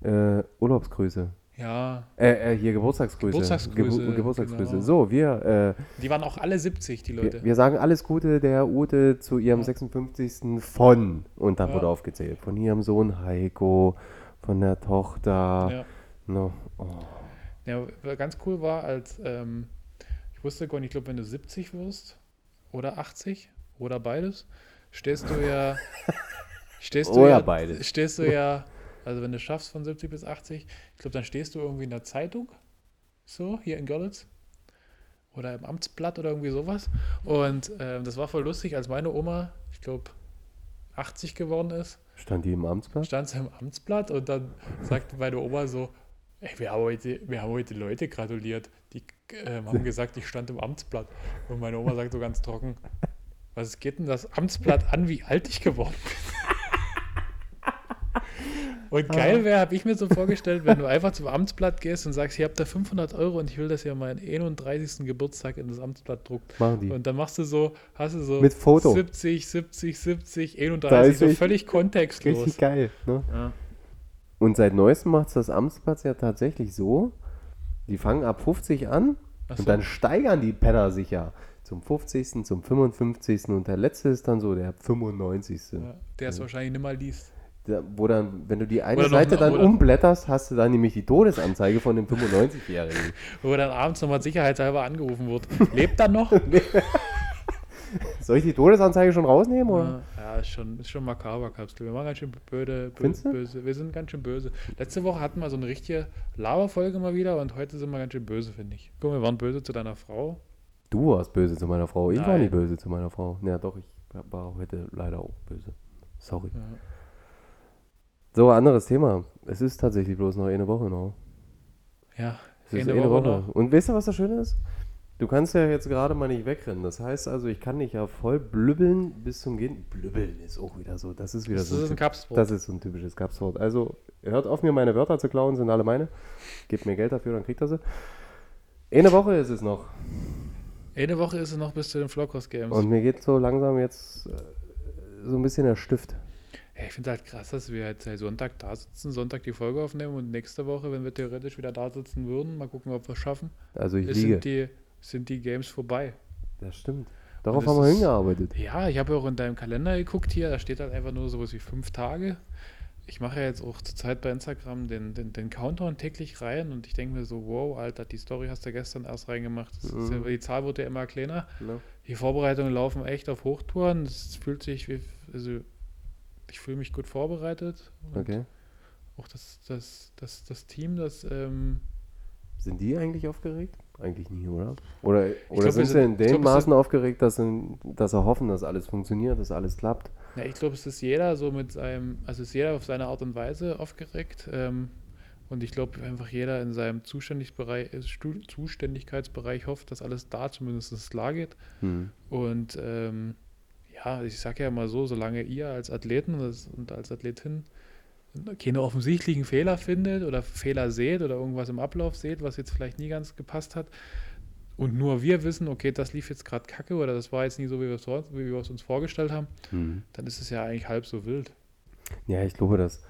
S1: Äh, Urlaubsgrüße.
S2: Ja.
S1: Äh, äh, hier Geburtstagsgrüße.
S2: Geburtstagsgrüße,
S1: Gebu Geburtstagsgrüße.
S2: genau.
S1: So, wir, äh,
S2: Die waren auch alle 70, die Leute.
S1: wir, wir sagen alles Gute der Ute zu ihrem
S2: Ja.
S1: 56. von. Und dann
S2: Ja.
S1: wurde aufgezählt. Von ihrem Sohn Heiko, von der Tochter.
S2: ja.
S1: No. Oh.
S2: Ja, ganz cool war, als ähm, ich wusste gar nicht, ich glaube, wenn du 70 wirst oder 80 oder beides, stehst du ja, [laughs] stehst du
S1: Oder
S2: ja,
S1: beides.
S2: stehst du ja, also wenn du schaffst von 70 bis 80, ich glaube, dann stehst du irgendwie in der Zeitung, so hier in Görlitz oder im Amtsblatt oder irgendwie sowas. Und ähm, das war voll lustig, als meine Oma, ich glaube, 80 geworden ist,
S1: Stand die im Amtsplatz?
S2: stand sie im Amtsblatt und dann sagte meine Oma so, ey, wir haben heute, wir haben heute Leute gratuliert, die ähm, haben gesagt, ich stand im Amtsblatt. Und meine Oma sagt so ganz trocken, was geht denn das Amtsblatt an, wie alt ich geworden bin? Und geil wäre, habe ich mir so vorgestellt, wenn du einfach zum Amtsblatt gehst und sagst, hier habt ihr 500 Euro und ich will, dass ihr meinen 31. Geburtstag in das Amtsblatt druckt.
S1: Machen die.
S2: Und dann machst du so, hast du so
S1: Mit Foto.
S2: 70, 70, 70, 31, so
S1: 30.
S2: völlig kontextlos.
S1: Richtig geil. Ne?
S2: Ja.
S1: Und seit neuestem macht es das Amtsplatz ja tatsächlich so, die fangen ab 50 an
S2: so.
S1: und dann steigern die Penner sich ja zum 50., zum 55. und der letzte ist dann so der 95.
S2: Ja, der es wahrscheinlich nicht mal liest.
S1: Da, wo dann, wenn du die eine
S2: Oder noch
S1: Seite
S2: eine-
S1: dann umblätterst, hast du dann nämlich die Todesanzeige von dem 95-Jährigen. [laughs]
S2: Wo dann abends nochmal sicherheitshalber angerufen wird. Lebt er noch? [laughs] [laughs]
S1: Soll ich die Todesanzeige schon rausnehmen? Oder?
S2: ja, ja, ist schon, ist schon makaber, Kapsel. Wir machen ganz schön böse,
S1: Findest
S2: böse, böse. Wir sind ganz schön böse. Letzte Woche hatten wir so eine richtige Laberfolge mal wieder und heute sind wir ganz schön böse, finde ich. Guck, wir waren böse zu deiner Frau.
S1: Du warst böse zu meiner Frau. Ich war
S2: Nein.
S1: nie böse zu meiner Frau. Ja, doch, ich war heute leider auch böse. Sorry.
S2: Ja.
S1: So, anderes Thema. Es ist tatsächlich bloß noch eine Woche noch.
S2: Ja,
S1: Es ist
S2: eine
S1: eine
S2: Woche
S1: Woche.
S2: noch.
S1: Und weißt du, was das Schöne ist? Du kannst ja jetzt gerade mal nicht wegrennen. Das heißt also, ich kann dich ja voll blübbeln bis zum Gehen. Blübbeln ist auch wieder so. Das ist wieder
S2: Das
S1: so.
S2: ist ein Kapswort.
S1: das ist so ein typisches Kapswort. Also, hört auf, mir meine Wörter zu klauen, sind alle meine. Gebt mir Geld dafür, dann kriegt er sie. Eine Woche ist es noch.
S2: Eine Woche ist es noch bis zu den Flockhouse Games.
S1: Und mir geht so langsam jetzt äh, so ein bisschen der Stift.
S2: Ja, ich finde halt krass, dass wir jetzt seit Sonntag da sitzen, Sonntag die Folge aufnehmen und nächste Woche, wenn wir theoretisch wieder da sitzen würden, mal gucken, ob wir es schaffen,
S1: Also, ich liege.
S2: Sind die, Games vorbei.
S1: Das stimmt. Darauf
S2: das
S1: haben wir
S2: ist-
S1: hingearbeitet.
S2: Ja, ich habe ja auch in deinem Kalender geguckt hier, da steht halt einfach nur sowas wie fünf Tage. Ich mache ja jetzt auch zurzeit bei Instagram den, den, den Countdown täglich rein und ich denke mir so, wow, Alter, die Story hast du gestern erst reingemacht. Ist ja,
S1: Mhm.
S2: die Zahl wird ja immer kleiner.
S1: Ne?
S2: Die Vorbereitungen laufen echt auf Hochtouren. Es fühlt sich wie, also ich fühle mich gut vorbereitet.
S1: Okay.
S2: Auch das, das, das, das Team, das, ähm,
S1: Sind die eigentlich aufgeregt? Eigentlich nie, oder? Oder, oder
S2: glaub,
S1: sind sie in dem Maßen aufgeregt, dass sie, dass sie hoffen, dass alles funktioniert, dass alles klappt?
S2: Ja, ich glaube, es ist jeder so mit seinem, also ist jeder auf seine Art und Weise aufgeregt. Ähm, und ich glaube, einfach jeder in seinem Zuständigbereich, äh, Zuständigkeitsbereich hofft, dass alles da zumindest klar geht.
S1: Hm.
S2: Und ähm, ja, ich sage ja mal so, solange ihr als Athleten und als Athletin keine offensichtlichen Fehler findet oder Fehler seht oder irgendwas im Ablauf seht, was jetzt vielleicht nie ganz gepasst hat, und nur wir wissen, okay, das lief jetzt gerade kacke oder das war jetzt nie so, wie wir es vor- wie wir es uns vorgestellt haben,
S1: Hm.
S2: dann ist es ja eigentlich halb so wild.
S1: Ja, ich glaube, dass,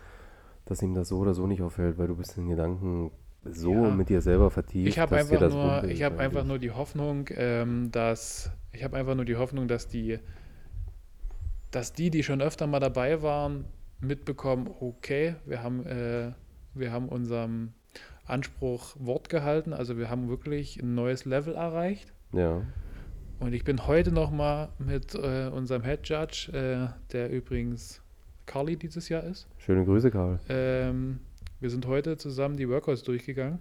S1: dass ihm das so oder so nicht auffällt, weil du bist in Gedanken so
S2: Ja.
S1: mit dir selber vertieft.
S2: Ich habe einfach,
S1: das
S2: nur, ich hab einfach nur die Hoffnung, ähm, dass ich habe einfach nur die Hoffnung, dass die, dass die, die schon öfter mal dabei waren, mitbekommen, okay, wir haben, äh, wir haben unserem Anspruch Wort gehalten, also wir haben wirklich ein neues Level erreicht.
S1: Ja.
S2: Und ich bin heute noch mal mit äh, unserem Head Judge, äh, der übrigens Carly dieses Jahr ist,
S1: Schöne Grüße, Karl.
S2: ähm, wir sind heute zusammen die Workouts durchgegangen,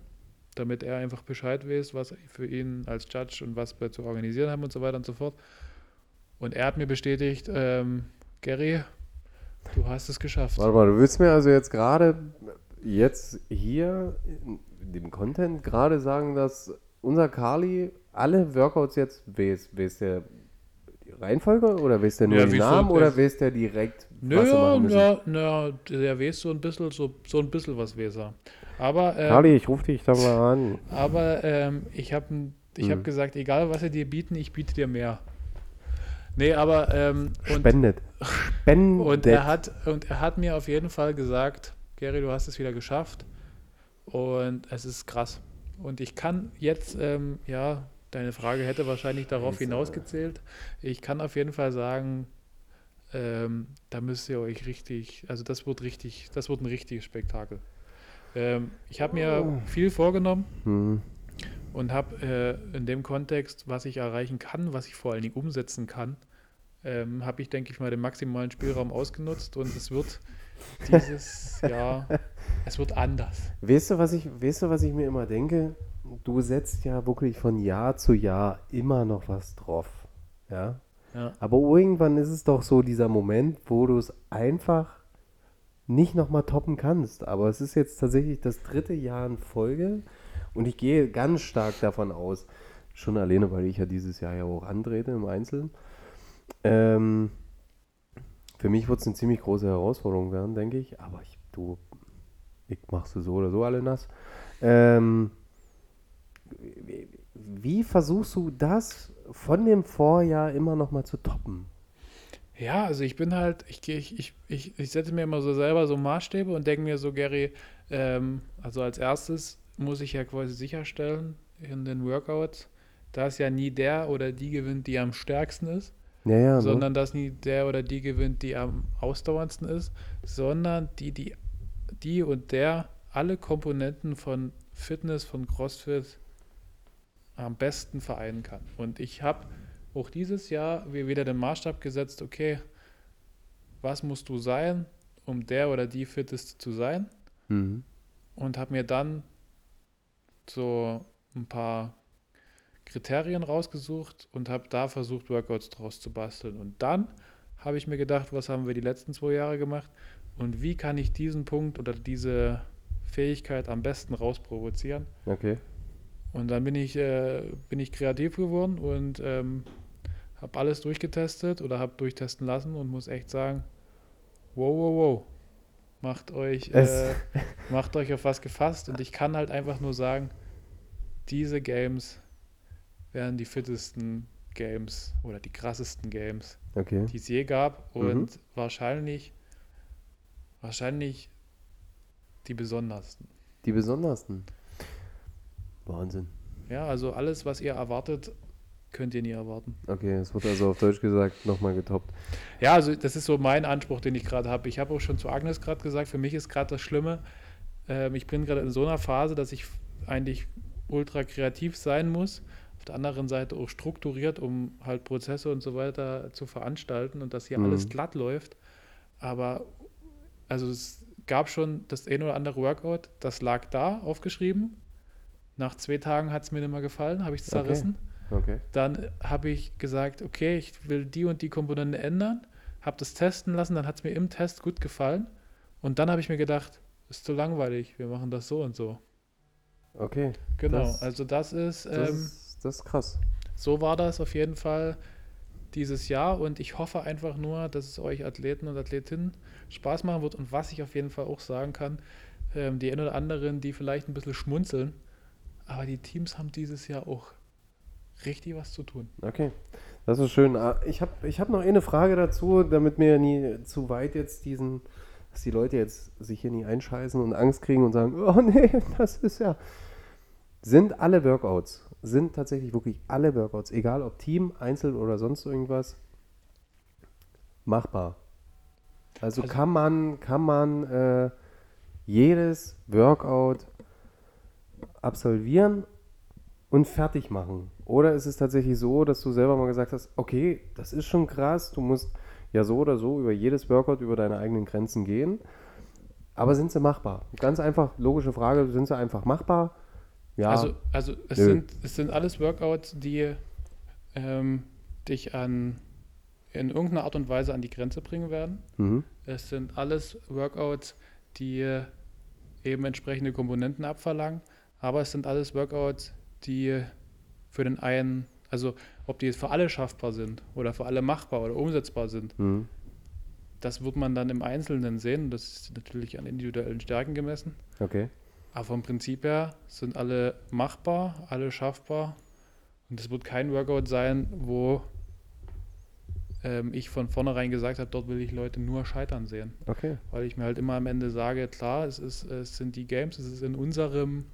S2: damit er einfach Bescheid weiß, was für ihn als Judge und was wir zu organisieren haben und so weiter und so fort. Und er hat mir bestätigt, ähm, Gary, du hast es geschafft.
S1: Warte mal, du willst mir also jetzt gerade, jetzt hier in dem Content gerade sagen, dass unser Carly alle Workouts jetzt, weiß, weiß der die Reihenfolge oder weiß der nur
S2: Ja, so-
S1: Namen oder weiß der direkt, was sie
S2: Naja,
S1: machen müssen?
S2: na, na, der weiß so ein bisschen, so, so ein bisschen was weiß er. Aber, ähm,
S1: Carly, ich rufe dich da mal an. [laughs]
S2: aber ähm, ich habe Ich habe
S1: Mhm.
S2: gesagt, egal was sie dir bieten, ich biete dir mehr. Nee, aber ähm, und,
S1: Spendet. Spendet.
S2: und er hat und er hat mir auf jeden Fall gesagt, Gary, du hast es wieder geschafft und es ist krass. Und ich kann jetzt, ähm, ja, deine Frage hätte wahrscheinlich darauf hinausgezählt. Ich kann auf jeden Fall sagen, ähm, da müsst ihr euch richtig, also das wird richtig, das wird ein richtiges Spektakel. Ähm, ich habe mir
S1: Oh.
S2: viel vorgenommen
S1: Hm.
S2: und habe äh, in dem Kontext, was ich erreichen kann, was ich vor allen Dingen umsetzen kann, ähm, habe ich, denke ich mal, den maximalen Spielraum ausgenutzt und es wird dieses [laughs] Jahr, es wird anders.
S1: Weißt du, was ich, weißt du, was ich mir immer denke? Du setzt ja wirklich von Jahr zu Jahr immer noch was drauf. Ja.
S2: Ja.
S1: Aber irgendwann ist es doch so dieser Moment, wo du es einfach nicht nochmal toppen kannst. Aber es ist jetzt tatsächlich das dritte Jahr in Folge und ich gehe ganz stark davon aus, schon alleine, weil ich ja dieses Jahr ja auch antrete im Einzelnen. Ähm, für mich wird es eine ziemlich große Herausforderung werden, denke ich. Aber ich, du, ich machst du so oder so alle nass. Ähm, wie- versuchst du das von dem Vorjahr immer noch mal zu toppen?
S2: Ja, also ich bin halt, ich, ich, ich, ich setze mir immer so selber so Maßstäbe und denke mir so, Gary, ähm, also als erstes muss ich ja quasi sicherstellen in den Workouts, dass ja nie der oder die gewinnt, die am stärksten ist,
S1: Ja, ja, ne?
S2: sondern dass nie der oder die gewinnt, die am ausdauerndsten ist, sondern die, die, die und der alle Komponenten von Fitness, von CrossFit am besten vereinen kann. Und ich habe auch dieses Jahr wieder den Maßstab gesetzt, okay, was musst du sein, um der oder die Fitteste zu sein?
S1: Mhm.
S2: und habe mir dann so ein paar Kriterien rausgesucht und habe da versucht, Workouts draus zu basteln. Und dann habe ich mir gedacht, was haben wir die letzten zwei Jahre gemacht und wie kann ich diesen Punkt oder diese Fähigkeit am besten rausprovozieren.
S1: Okay.
S2: Und dann bin ich, äh, bin ich kreativ geworden und ähm, habe alles durchgetestet oder habe durchtesten lassen und muss echt sagen, wow, wow, wow, macht euch, äh, macht euch auf was gefasst. Und ich kann halt einfach nur sagen, diese Games werden die fittesten Games oder die krassesten Games,
S1: Okay.
S2: die es je gab und
S1: Mhm.
S2: wahrscheinlich, wahrscheinlich die besondersten.
S1: Die besondersten. Wahnsinn.
S2: Ja, also alles, was ihr erwartet, könnt ihr nie erwarten.
S1: Okay, es wird also auf Deutsch gesagt nochmal getoppt.
S2: Ja, also das ist so mein Anspruch, den ich gerade habe. Ich habe auch schon zu Agnes gerade gesagt, für mich ist gerade das Schlimme, ähm, ich bin gerade in so einer Phase, dass ich eigentlich ultra kreativ sein muss. Der anderen Seite auch strukturiert, um halt Prozesse und so weiter zu veranstalten und dass hier
S1: Mhm.
S2: alles glatt läuft. Aber also es gab schon das ein oder andere Workout, das lag da aufgeschrieben. Nach zwei Tagen hat es mir nicht mehr gefallen, habe ich es
S1: Okay.
S2: zerrissen.
S1: Okay.
S2: Dann habe ich gesagt, okay, ich will die und die Komponente ändern, habe das testen lassen, dann hat es mir im Test gut gefallen. Und dann habe ich mir gedacht, ist zu langweilig, wir machen das so und so.
S1: Okay.
S2: Genau,
S1: Das-
S2: also das ist,
S1: Das,
S2: ähm,
S1: ist, das ist krass.
S2: so war das auf jeden Fall dieses Jahr und ich hoffe einfach nur, dass es euch Athleten und Athletinnen Spaß machen wird und was ich auf jeden Fall auch sagen kann, ähm, die ein oder anderen, die vielleicht ein bisschen schmunzeln, aber die Teams haben dieses Jahr auch richtig was zu tun.
S1: Okay. Das ist schön. Ah, Ich habe ich hab noch eine Frage dazu, damit mir nie zu weit jetzt diesen, dass die Leute jetzt sich hier nie einscheißen und Angst kriegen und sagen, [laughs] oh nee, das ist ja. Sind alle Workouts, sind tatsächlich wirklich alle Workouts, egal ob Team, Einzel oder sonst irgendwas, machbar. Also,
S2: Also-
S1: kann man, kann man äh, jedes Workout absolvieren und fertig machen? Oder ist es tatsächlich so, dass du selber mal gesagt hast, okay, das ist schon krass, du musst ja so oder so über jedes Workout über deine eigenen Grenzen gehen, aber sind sie machbar? Ganz einfach, logische Frage, sind sie einfach machbar? Ja,
S2: Also, also es,
S1: Nö.
S2: sind, es sind alles Workouts, die ähm, dich an, in irgendeiner Art und Weise an die Grenze bringen werden.
S1: mhm.
S2: Es sind alles Workouts, die eben entsprechende Komponenten abverlangen, aber es sind alles Workouts, die für den einen, also ob die jetzt für alle schaffbar sind oder für alle machbar oder umsetzbar sind,
S1: Mhm.
S2: das wird man dann im Einzelnen sehen. Das ist natürlich an individuellen Stärken gemessen.
S1: okay.
S2: Aber vom Prinzip her sind alle machbar, alle schaffbar Und es wird kein Workout sein, wo ähm, ich von vornherein gesagt habe, dort will ich Leute nur scheitern sehen.
S1: Okay.
S2: Weil ich mir halt immer am Ende sage, klar, es, ist, es sind die Games, es ist in unserem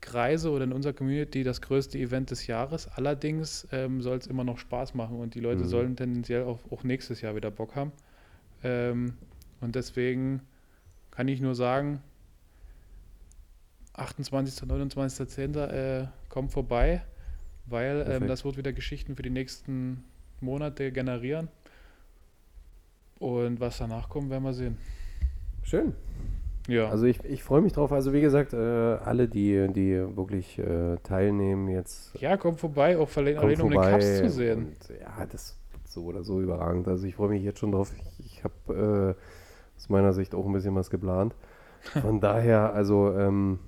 S2: Kreise oder in unserer Community das größte Event des Jahres. Allerdings ähm, soll es immer noch Spaß machen und die Leute
S1: Mhm.
S2: sollen tendenziell auch, auch nächstes Jahr wieder Bock haben. Ähm, und deswegen kann ich nur sagen, 28., 29., 10. Äh, kommt vorbei, weil ähm, das wird wieder Geschichten für die nächsten Monate generieren. Und was danach kommt, werden wir sehen.
S1: Schön.
S2: Ja.
S1: Also ich, ich freue mich drauf. Also wie gesagt, äh, alle, die, die wirklich äh, teilnehmen jetzt,
S2: ja, kommt vorbei, auch verle-
S1: kommt
S2: allein um den. Cups zu sehen.
S1: Und, ja, das wird so oder so überragend. Also ich freue mich jetzt schon drauf. Ich, ich habe äh, aus meiner Sicht auch ein bisschen was geplant. [laughs] Von daher, also ähm,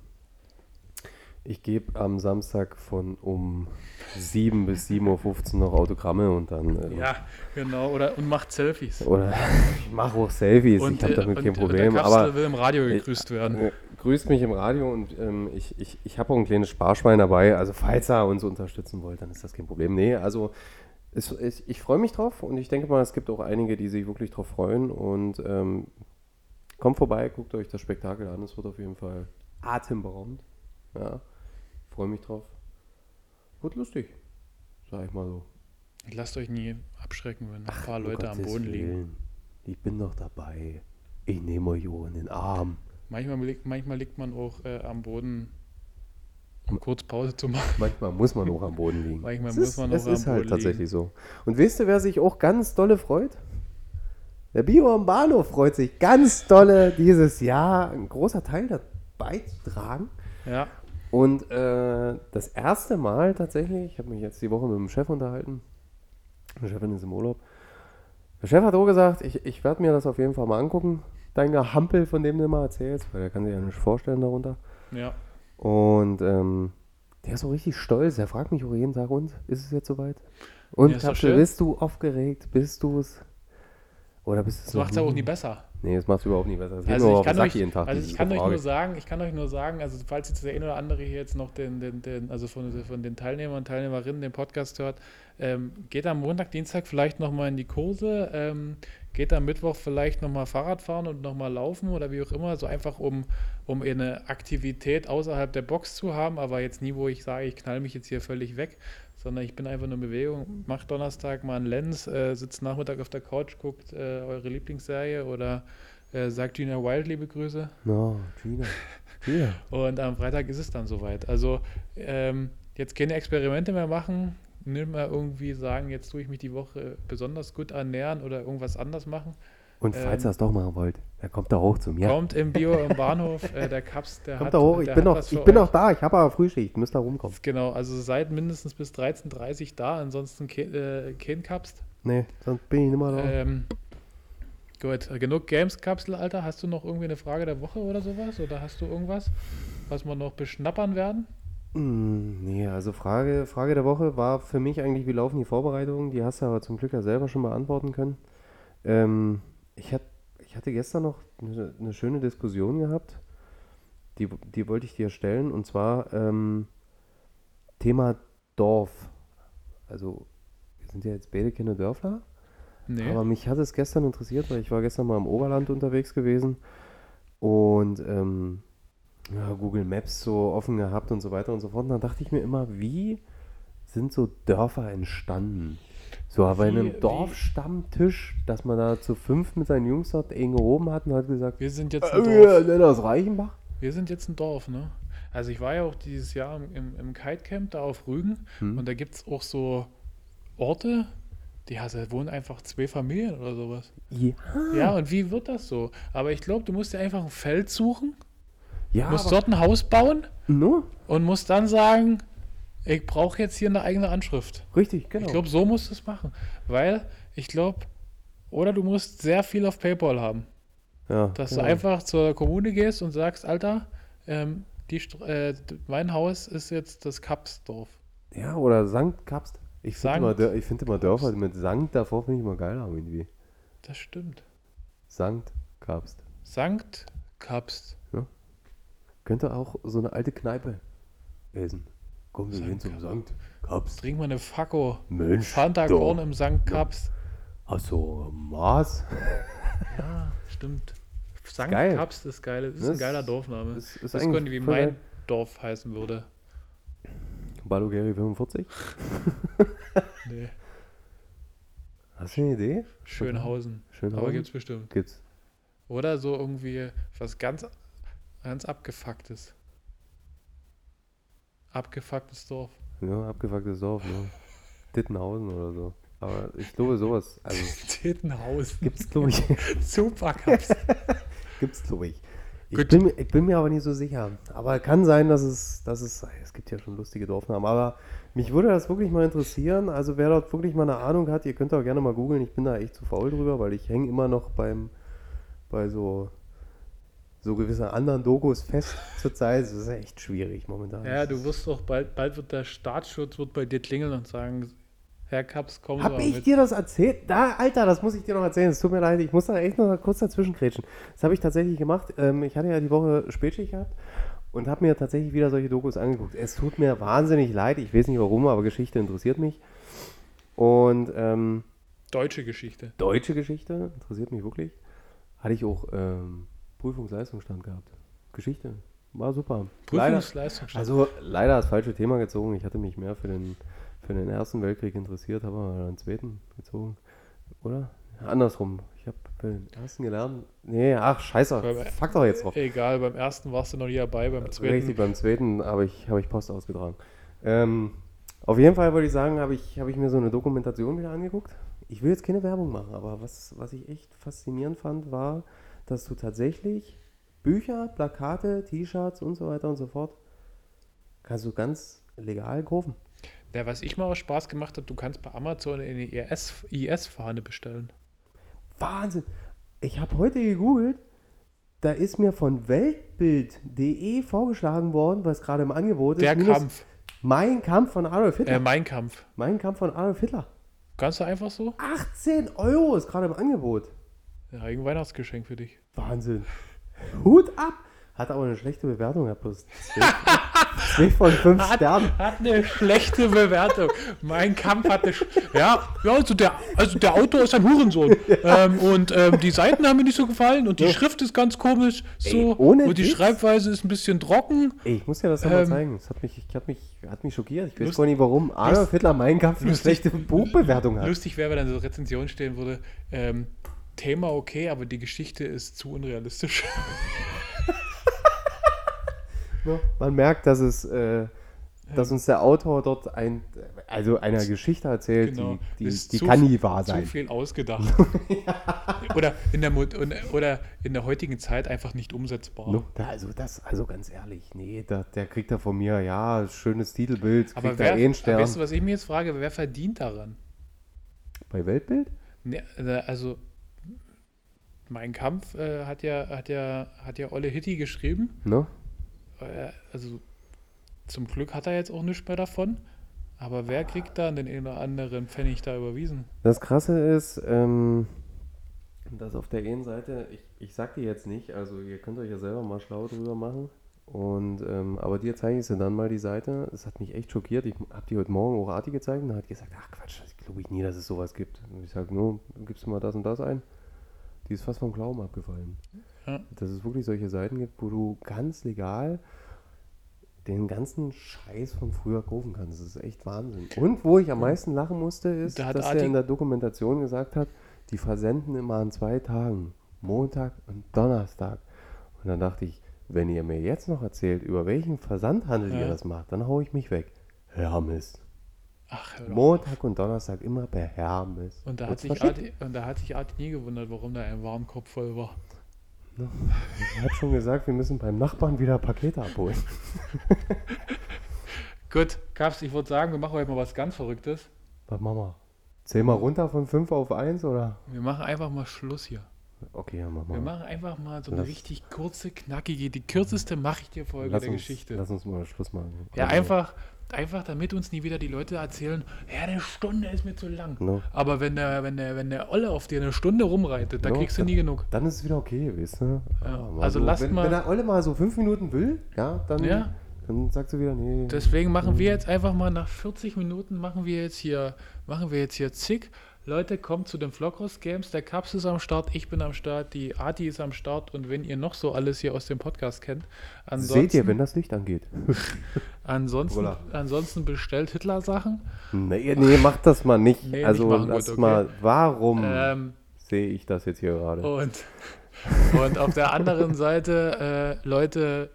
S1: ich gebe am Samstag von um 7 bis 7.15 Uhr noch Autogramme und dann äh,
S2: Ja, genau. Oder, und macht Selfies.
S1: oder [laughs] ich mache auch Selfies. ich habe
S2: äh,
S1: damit
S2: und,
S1: kein
S2: äh,
S1: Problem.
S2: Der
S1: Aber
S2: will im Radio
S1: Äh,
S2: gegrüßt werden.
S1: Äh, grüßt mich im Radio und ähm, ich, ich, ich habe auch ein kleines Sparschwein dabei. Also falls ihr uns unterstützen wollt, dann ist das kein Problem. Nee, also es, es, ich freue mich drauf und ich denke mal, es gibt auch einige, die sich wirklich drauf freuen. Und ähm, kommt vorbei, guckt euch das Spektakel an. Es wird auf jeden Fall atemberaubend. Ja, freue mich drauf. Wird lustig, sag ich mal so.
S2: Lasst euch nie abschrecken, wenn ein paar Leute am Boden liegen.
S1: Willen. Ich bin doch dabei. Ich nehme euch in den Arm.
S2: Manchmal liegt, manchmal liegt man auch äh, am Boden, um kurz Pause zu machen.
S1: Manchmal muss man auch am Boden liegen. [laughs]
S2: Manchmal
S1: es
S2: muss
S1: ist,
S2: man
S1: es
S2: auch am
S1: ist halt
S2: Boden
S1: tatsächlich so. Und wisst ihr, wer sich auch ganz dolle freut? Der Bio am Bahnhof freut sich ganz dolle dieses Jahr ein großer Teil dabei zu tragen.
S2: Ja,
S1: Und äh, das erste Mal tatsächlich, ich habe mich jetzt die Woche mit dem Chef unterhalten. Die Chefin ist im Urlaub. Der Chef hat auch gesagt, ich, ich werde mir das auf jeden Fall mal angucken. Dein Gehampel, von dem du mal erzählst, weil der kann sich ja nicht vorstellen darunter.
S2: ja.
S1: Und ähm, der ist so richtig stolz. Er fragt mich auch jeden Tag, und ist es jetzt soweit? Und
S2: Ja, schön.
S1: bist du aufgeregt? Bist du es? Oder bist du es
S2: Das macht es ja auch nie besser.
S1: Nee, das macht es überhaupt nicht besser. Es geht
S2: Also
S1: nur
S2: ich kann, euch,
S1: jeden Tag.
S2: also ich kann euch nur sagen, ich kann euch nur sagen, also falls jetzt der eine oder andere hier jetzt noch den, den, den also von, von den Teilnehmern und Teilnehmerinnen den Podcast hört, ähm, geht am Montag, Dienstag vielleicht nochmal in die Kurse, ähm, geht am Mittwoch vielleicht nochmal Fahrrad fahren und nochmal laufen oder wie auch immer, so einfach um, um eine Aktivität außerhalb der Box zu haben, aber jetzt nie, wo ich sage, ich knall mich jetzt hier völlig weg, sondern ich bin einfach nur in Bewegung, macht Donnerstag mal einen Lens, äh, sitzt Nachmittag auf der Couch, guckt äh, eure Lieblingsserie oder äh, sagt Gina Wild liebe Grüße.
S1: No, Gina. Gina. [laughs]
S2: Und am Freitag ist es dann soweit. Also ähm, jetzt keine Experimente mehr machen, nicht mehr irgendwie sagen, jetzt tue ich mich die Woche besonders gut ernähren oder irgendwas anders machen.
S1: Und falls
S2: Ähm,
S1: ihr es doch machen wollt, dann kommt da hoch zu mir.
S2: Kommt im Bio im [laughs] Bahnhof, äh, der Kaps, der
S1: kommt
S2: hat,
S1: da hoch. Ich bin, noch, ich bin
S2: euch.
S1: noch da. Ich habe aber Frühschicht. Müsst da rumkommen.
S2: Genau, also seid mindestens bis 13.30 Uhr da, ansonsten ke äh, kein Kapst.
S1: Nee, sonst bin ich nicht mehr da.
S2: Ähm, gut, genug Games-Kapsel, Alter. Hast du noch irgendwie eine Frage der Woche oder sowas? Oder hast du irgendwas, was wir noch beschnappern werden?
S1: Mm, Nee, also Frage, Frage der Woche war für mich eigentlich, wie laufen die Vorbereitungen? Die hast du aber zum Glück ja selber schon beantworten können. Ähm, ich, hat, ich hatte gestern noch eine, eine schöne Diskussion gehabt, die, die wollte ich dir stellen, und zwar ähm, Thema Dorf. Also, wir sind ja jetzt beide keine Dörfler,
S2: Nee.
S1: aber mich hat es gestern interessiert, weil ich war gestern mal im Oberland unterwegs gewesen und ähm, ja, Google Maps so offen gehabt und so weiter und so fort. Und dann dachte ich mir immer, wie sind so Dörfer entstanden? So, aber in
S2: Wie-
S1: einem
S2: wie-
S1: Dorfstammtisch, dass man da zu fünf mit seinen Jungs dort eng oben hat und hat gesagt,
S2: wir sind jetzt ein
S1: äh,
S2: Dorf.
S1: das Reichenbach?
S2: Wir sind jetzt ein Dorf, ne? Also ich war ja auch dieses Jahr im, im, Kitecamp da auf Rügen
S1: Hm.
S2: und da gibt es auch so Orte, die also, wohnen einfach zwei Familien oder sowas.
S1: Ja,
S2: Ja, und wie wird das so? Aber ich glaube, du musst dir einfach ein Feld suchen,
S1: ja
S2: musst dort ein Haus bauen
S1: no,
S2: und musst dann sagen, ich brauche jetzt hier eine eigene Anschrift.
S1: richtig, genau.
S2: Ich glaube, so musst du es machen. Weil ich glaube, oder du musst sehr viel auf PayPal haben.
S1: ja,
S2: Dass
S1: genau.
S2: du einfach zur Kommune gehst und sagst, Alter, ähm, die, äh, mein Haus ist jetzt das Kapsdorf.
S1: Ja, oder Sankt Kapst. Ich finde immer, ich find immer Dörfer mit Sankt davor finde ich immer geiler irgendwie.
S2: Das stimmt.
S1: Sankt Kapst.
S2: Sankt Kapst.
S1: Könnte auch so eine alte Kneipe lesen. Komm, wir
S2: Sankt
S1: gehen zum. Sankt Kaps.
S2: Trink mal eine Fakko.
S1: Mensch,
S2: Fanta
S1: doch.
S2: Korn im St. Kaps.
S1: Achso, Maß.
S2: Ja, stimmt. St.
S1: geil.
S2: Kaps ist geil. Das ist
S1: Das
S2: ein geiler Dorfname.
S1: ist- ist
S2: das könnte wie mein
S1: geil.
S2: Dorf heißen würde.
S1: Balogeri 45. [laughs]
S2: Nee,
S1: Hast du eine Idee?
S2: Schönhausen.
S1: Schönhausen?
S2: Aber gibt's bestimmt.
S1: Gibt's.
S2: Oder so irgendwie was ganz, ganz abgefucktes. Abgefucktes Dorf.
S1: Ja, abgefucktes Dorf, ne? [laughs] Dittenhausen oder so. Aber ich glaube, sowas, also [laughs]
S2: Tittenhaus.
S1: gibt's, glaube ich, [laughs]
S2: Super Kaps.
S1: gibt's, glaube ich. Ich bin, mir- ich bin mir aber nicht so sicher. Aber kann sein, dass es, dass es, es gibt ja schon lustige Dorfnamen, aber mich würde das wirklich mal interessieren. Also wer dort wirklich mal eine Ahnung hat, ihr könnt auch gerne mal googeln. Ich bin da echt zu faul drüber, weil ich hänge immer noch beim, bei so, so gewissen anderen Dokus fest zurzeit. Das ist echt schwierig momentan.
S2: Ja, du wirst doch bald, bald wird der Staatsschutz wird bei dir klingeln und sagen, Herr Kaps, Sie
S1: Hab ich
S2: mit.
S1: dir das erzählt? Da, Alter, das muss ich dir noch erzählen. Es tut mir leid, ich muss da echt noch kurz dazwischen kretschen. Das habe ich tatsächlich gemacht. Ähm, ich hatte ja die Woche Spätschicht gehabt und habe mir tatsächlich wieder solche Dokus angeguckt. Es tut mir wahnsinnig leid. Ich weiß nicht warum, aber Geschichte interessiert mich. Und ähm,
S2: Deutsche Geschichte.
S1: deutsche Geschichte interessiert mich wirklich. Hatte ich auch ähm, Prüfungsleistungsstand gehabt. Geschichte war super. Leider,
S2: Prüfungsleistungsstand.
S1: also leider das falsche Thema gezogen. Ich hatte mich mehr für den, für den Ersten Weltkrieg interessiert, habe aber den Zweiten gezogen. Oder? Andersrum. Ich habe den Ersten gelernt. Nee, ach, scheiße.
S2: Beim-
S1: Fuck doch jetzt drauf.
S2: Egal, beim ersten warst du noch nie dabei, beim zweiten.
S1: Richtig, beim Zweiten habe ich, habe ich Post ausgetragen. Ähm, auf jeden Fall würde ich sagen, habe ich, habe ich mir so eine Dokumentation wieder angeguckt. Ich will jetzt keine Werbung machen, aber was, was ich echt faszinierend fand, war, dass du tatsächlich Bücher, Plakate, T-Shirts und so weiter und so fort kannst du ganz legal kaufen.
S2: Ja, was ich mal aus Spaß gemacht habe, du kannst bei Amazon eine IS IS-Fahne bestellen.
S1: Wahnsinn! Ich habe heute gegoogelt, da ist mir von Weltbild.de vorgeschlagen worden, was gerade im Angebot ist.
S2: Der Kampf.
S1: Mein Kampf von Adolf Hitler.
S2: Äh, mein Kampf.
S1: mein Kampf von Adolf Hitler.
S2: Kannst du einfach so?
S1: 18 Euro ist gerade im Angebot.
S2: Ja, ein Weihnachtsgeschenk für dich.
S1: Wahnsinn. Hut ab. Hat aber eine schlechte Bewertung, Herr Plus. 2 von 5 Sternen.
S2: Hat eine schlechte Bewertung. Mein Kampf hat eine. Sch ja, ja also, der, also der Autor ist ein Hurensohn. Ähm, und ähm, die Seiten haben mir nicht so gefallen und die
S1: Ja.
S2: Schrift ist ganz komisch. So.
S1: Ey, ohne
S2: und die
S1: Witz?
S2: Schreibweise ist ein bisschen trocken.
S1: Ey, ich muss dir das nochmal
S2: Ähm,
S1: zeigen. Das hat mich, ich hab mich, hat mich schockiert. Ich weiß gar nicht, warum Adolf Hitler mein Kampf eine schlechte Buchbewertung hat.
S2: Lustig wäre, wenn dann so Rezension stehen würde. Ähm, Thema okay, aber die Geschichte ist zu unrealistisch. [laughs]
S1: Man merkt, dass es, äh, dass uns der Autor dort ein, also einer Geschichte erzählt,
S2: Genau.
S1: die, die, die
S2: zu-
S1: kann nie wahr
S2: Zu
S1: sein.
S2: viel ausgedacht. [laughs] oder, in der, oder in der heutigen Zeit einfach nicht umsetzbar.
S1: Ne? Da, also das, also ganz ehrlich, nee, da, der kriegt da von mir, ja, schönes Titelbild, kriegt
S2: Aber
S1: da
S2: wer,
S1: eh einen Stern.
S2: weißt du, was ich mir jetzt frage? Wer verdient daran?
S1: Bei Weltbild?
S2: Ne, also, mein Kampf äh, hat ja, hat ja, hat ja Olle Hitti geschrieben.
S1: Ne?
S2: Äh, also, zum Glück hat er jetzt auch nichts mehr davon. Aber wer kriegt da den einen oder anderen Pfennig da überwiesen?
S1: Das Krasse ist, ähm, dass auf der einen Seite, ich, ich sag dir jetzt nicht, also ihr könnt euch ja selber mal schlau drüber machen. Und, ähm, aber dir zeige ich sie dann mal die Seite. Das hat mich echt schockiert. Ich habe die heute Morgen auch Arti gezeigt und er hat gesagt, ach Quatsch, das glaube ich nie, dass es sowas gibt. Und ich sage, nur, gibst du mal das und das ein? Die ist fast vom Glauben abgefallen.
S2: Ja.
S1: Dass es wirklich solche Seiten gibt, wo du ganz legal den ganzen Scheiß von früher kaufen kannst. Das ist echt Wahnsinn. Und wo ich am meisten lachen musste, ist,
S2: Da
S1: dass
S2: Adi-
S1: der in der Dokumentation gesagt hat, die versenden immer an zwei Tagen. Montag und Donnerstag. Und dann dachte ich, wenn ihr mir jetzt noch erzählt, über welchen Versandhandel ihr
S2: Ja.
S1: das macht, dann hau ich mich weg. Hermes.
S2: Ach.
S1: Montag und Donnerstag immer per Hermes.
S2: Und da, hat sich. Adi, und da hat sich Adi nie gewundert, warum da ein Warenkorb voll war.
S1: Er hat schon gesagt, wir müssen beim Nachbarn wieder Pakete abholen. [laughs]
S2: Gut, Kaps, ich würde sagen, wir machen heute mal was ganz Verrücktes.
S1: Was machen wir? Zähl mal runter von 5 auf 1 oder?
S2: Wir machen einfach mal Schluss hier.
S1: Okay, ja, mach
S2: Wir
S1: mal.
S2: machen einfach mal so eine
S1: Lass-
S2: richtig kurze, knackige, die kürzeste mache ich dir Folge
S1: Lass
S2: der
S1: uns,
S2: Geschichte.
S1: lass uns mal Schluss machen.
S2: Ja,
S1: Also,
S2: einfach, einfach damit uns nie wieder die Leute erzählen, ja, eine Stunde ist mir zu lang.
S1: No.
S2: Aber wenn der, wenn der, wenn der Olle auf dir eine Stunde rumreitet, dann
S1: No,
S2: kriegst du nie genug.
S1: Dann ist es wieder okay, weißt du?
S2: Ja, also
S1: so,
S2: lasst
S1: wenn,
S2: mal-
S1: Wenn der Olle mal so 5 Minuten will, ja, dann,
S2: Ja.
S1: Dann sagst du wieder, nee.
S2: Deswegen machen wir jetzt einfach mal nach 40 Minuten machen wir jetzt hier, machen wir jetzt hier zick. Leute, kommt zu den Vlogros Games. Der Kaps ist am Start, ich bin am Start, die Ati ist am Start und wenn ihr noch so alles hier aus dem Podcast kennt, ansonsten,
S1: Seht ihr, wenn das Licht angeht? [laughs]
S2: ansonsten,
S1: Brüller.
S2: ansonsten bestellt Hitler Sachen.
S1: Nee, nee, mach das mal nicht.
S2: Nee, nicht
S1: also,
S2: gut, okay.
S1: mal, warum
S2: Ähm,
S1: sehe ich das jetzt hier gerade?
S2: Und, und auf der anderen Seite, äh, Leute,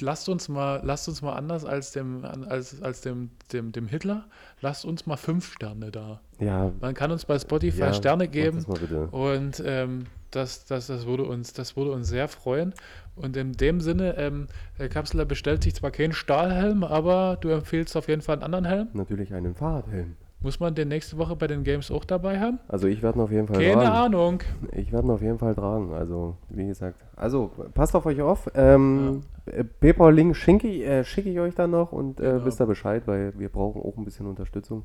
S2: lasst uns mal, lasst uns mal anders als dem, als, als dem, dem, dem Hitler, lasst uns mal fünf Sterne da.
S1: Ja,
S2: Man kann uns bei Spotify
S1: ja,
S2: Sterne geben
S1: Das
S2: und ähm, das, das, das, würde uns, das würde uns sehr freuen. Und in dem Sinne, ähm, der Kapseler bestellt sich zwar keinen Stahlhelm, aber du empfiehlst auf jeden Fall einen anderen Helm.
S1: Natürlich einen Fahrradhelm.
S2: Muss man den nächste Woche bei den Games auch dabei haben?
S1: Also ich werde ihn auf jeden Fall
S2: Keine
S1: tragen.
S2: Ahnung.
S1: Ich werde ihn auf jeden Fall tragen. Also, wie gesagt. Also, passt auf euch auf. Ähm, äh, PayPal-Link schicke ich, äh, schicke ich euch dann noch und äh,
S2: Genau.
S1: wisst ihr Bescheid, weil wir brauchen auch ein bisschen Unterstützung.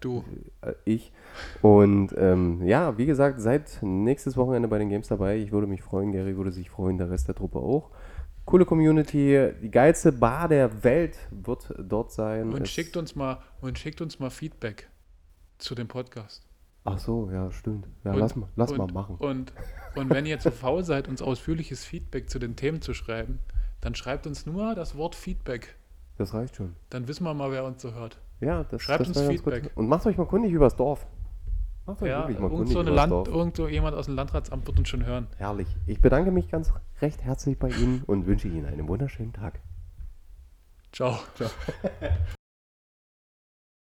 S2: Du.
S1: Äh, ich. Und ähm, ja, wie gesagt, seid nächstes Wochenende bei den Games dabei. Ich würde mich freuen, Gary würde sich freuen, der Rest der Truppe auch. Coole Community, die geilste Bar der Welt wird dort sein.
S2: Und
S1: Es-
S2: schickt uns mal und schickt uns mal Feedback zu dem Podcast.
S1: Ach so, ja, stimmt. Ja,
S2: und,
S1: lass mal, lass
S2: und,
S1: mal machen.
S2: Und, und wenn ihr zu faul seid, uns ausführliches Feedback zu den Themen zu schreiben, dann schreibt uns nur das Wort Feedback.
S1: Das reicht schon.
S2: Dann wissen wir mal, wer uns so hört.
S1: Ja, das,
S2: Schreibt
S1: das
S2: uns Feedback.
S1: Und macht euch mal kundig übers Dorf. Macht euch
S2: Ja,
S1: wirklich mal
S2: irgend so, eine Land, irgend so jemand aus dem Landratsamt wird uns schon hören.
S1: Herrlich. Ich bedanke mich ganz recht herzlich bei Ihnen und wünsche Ihnen einen wunderschönen Tag.
S2: Ciao. [laughs]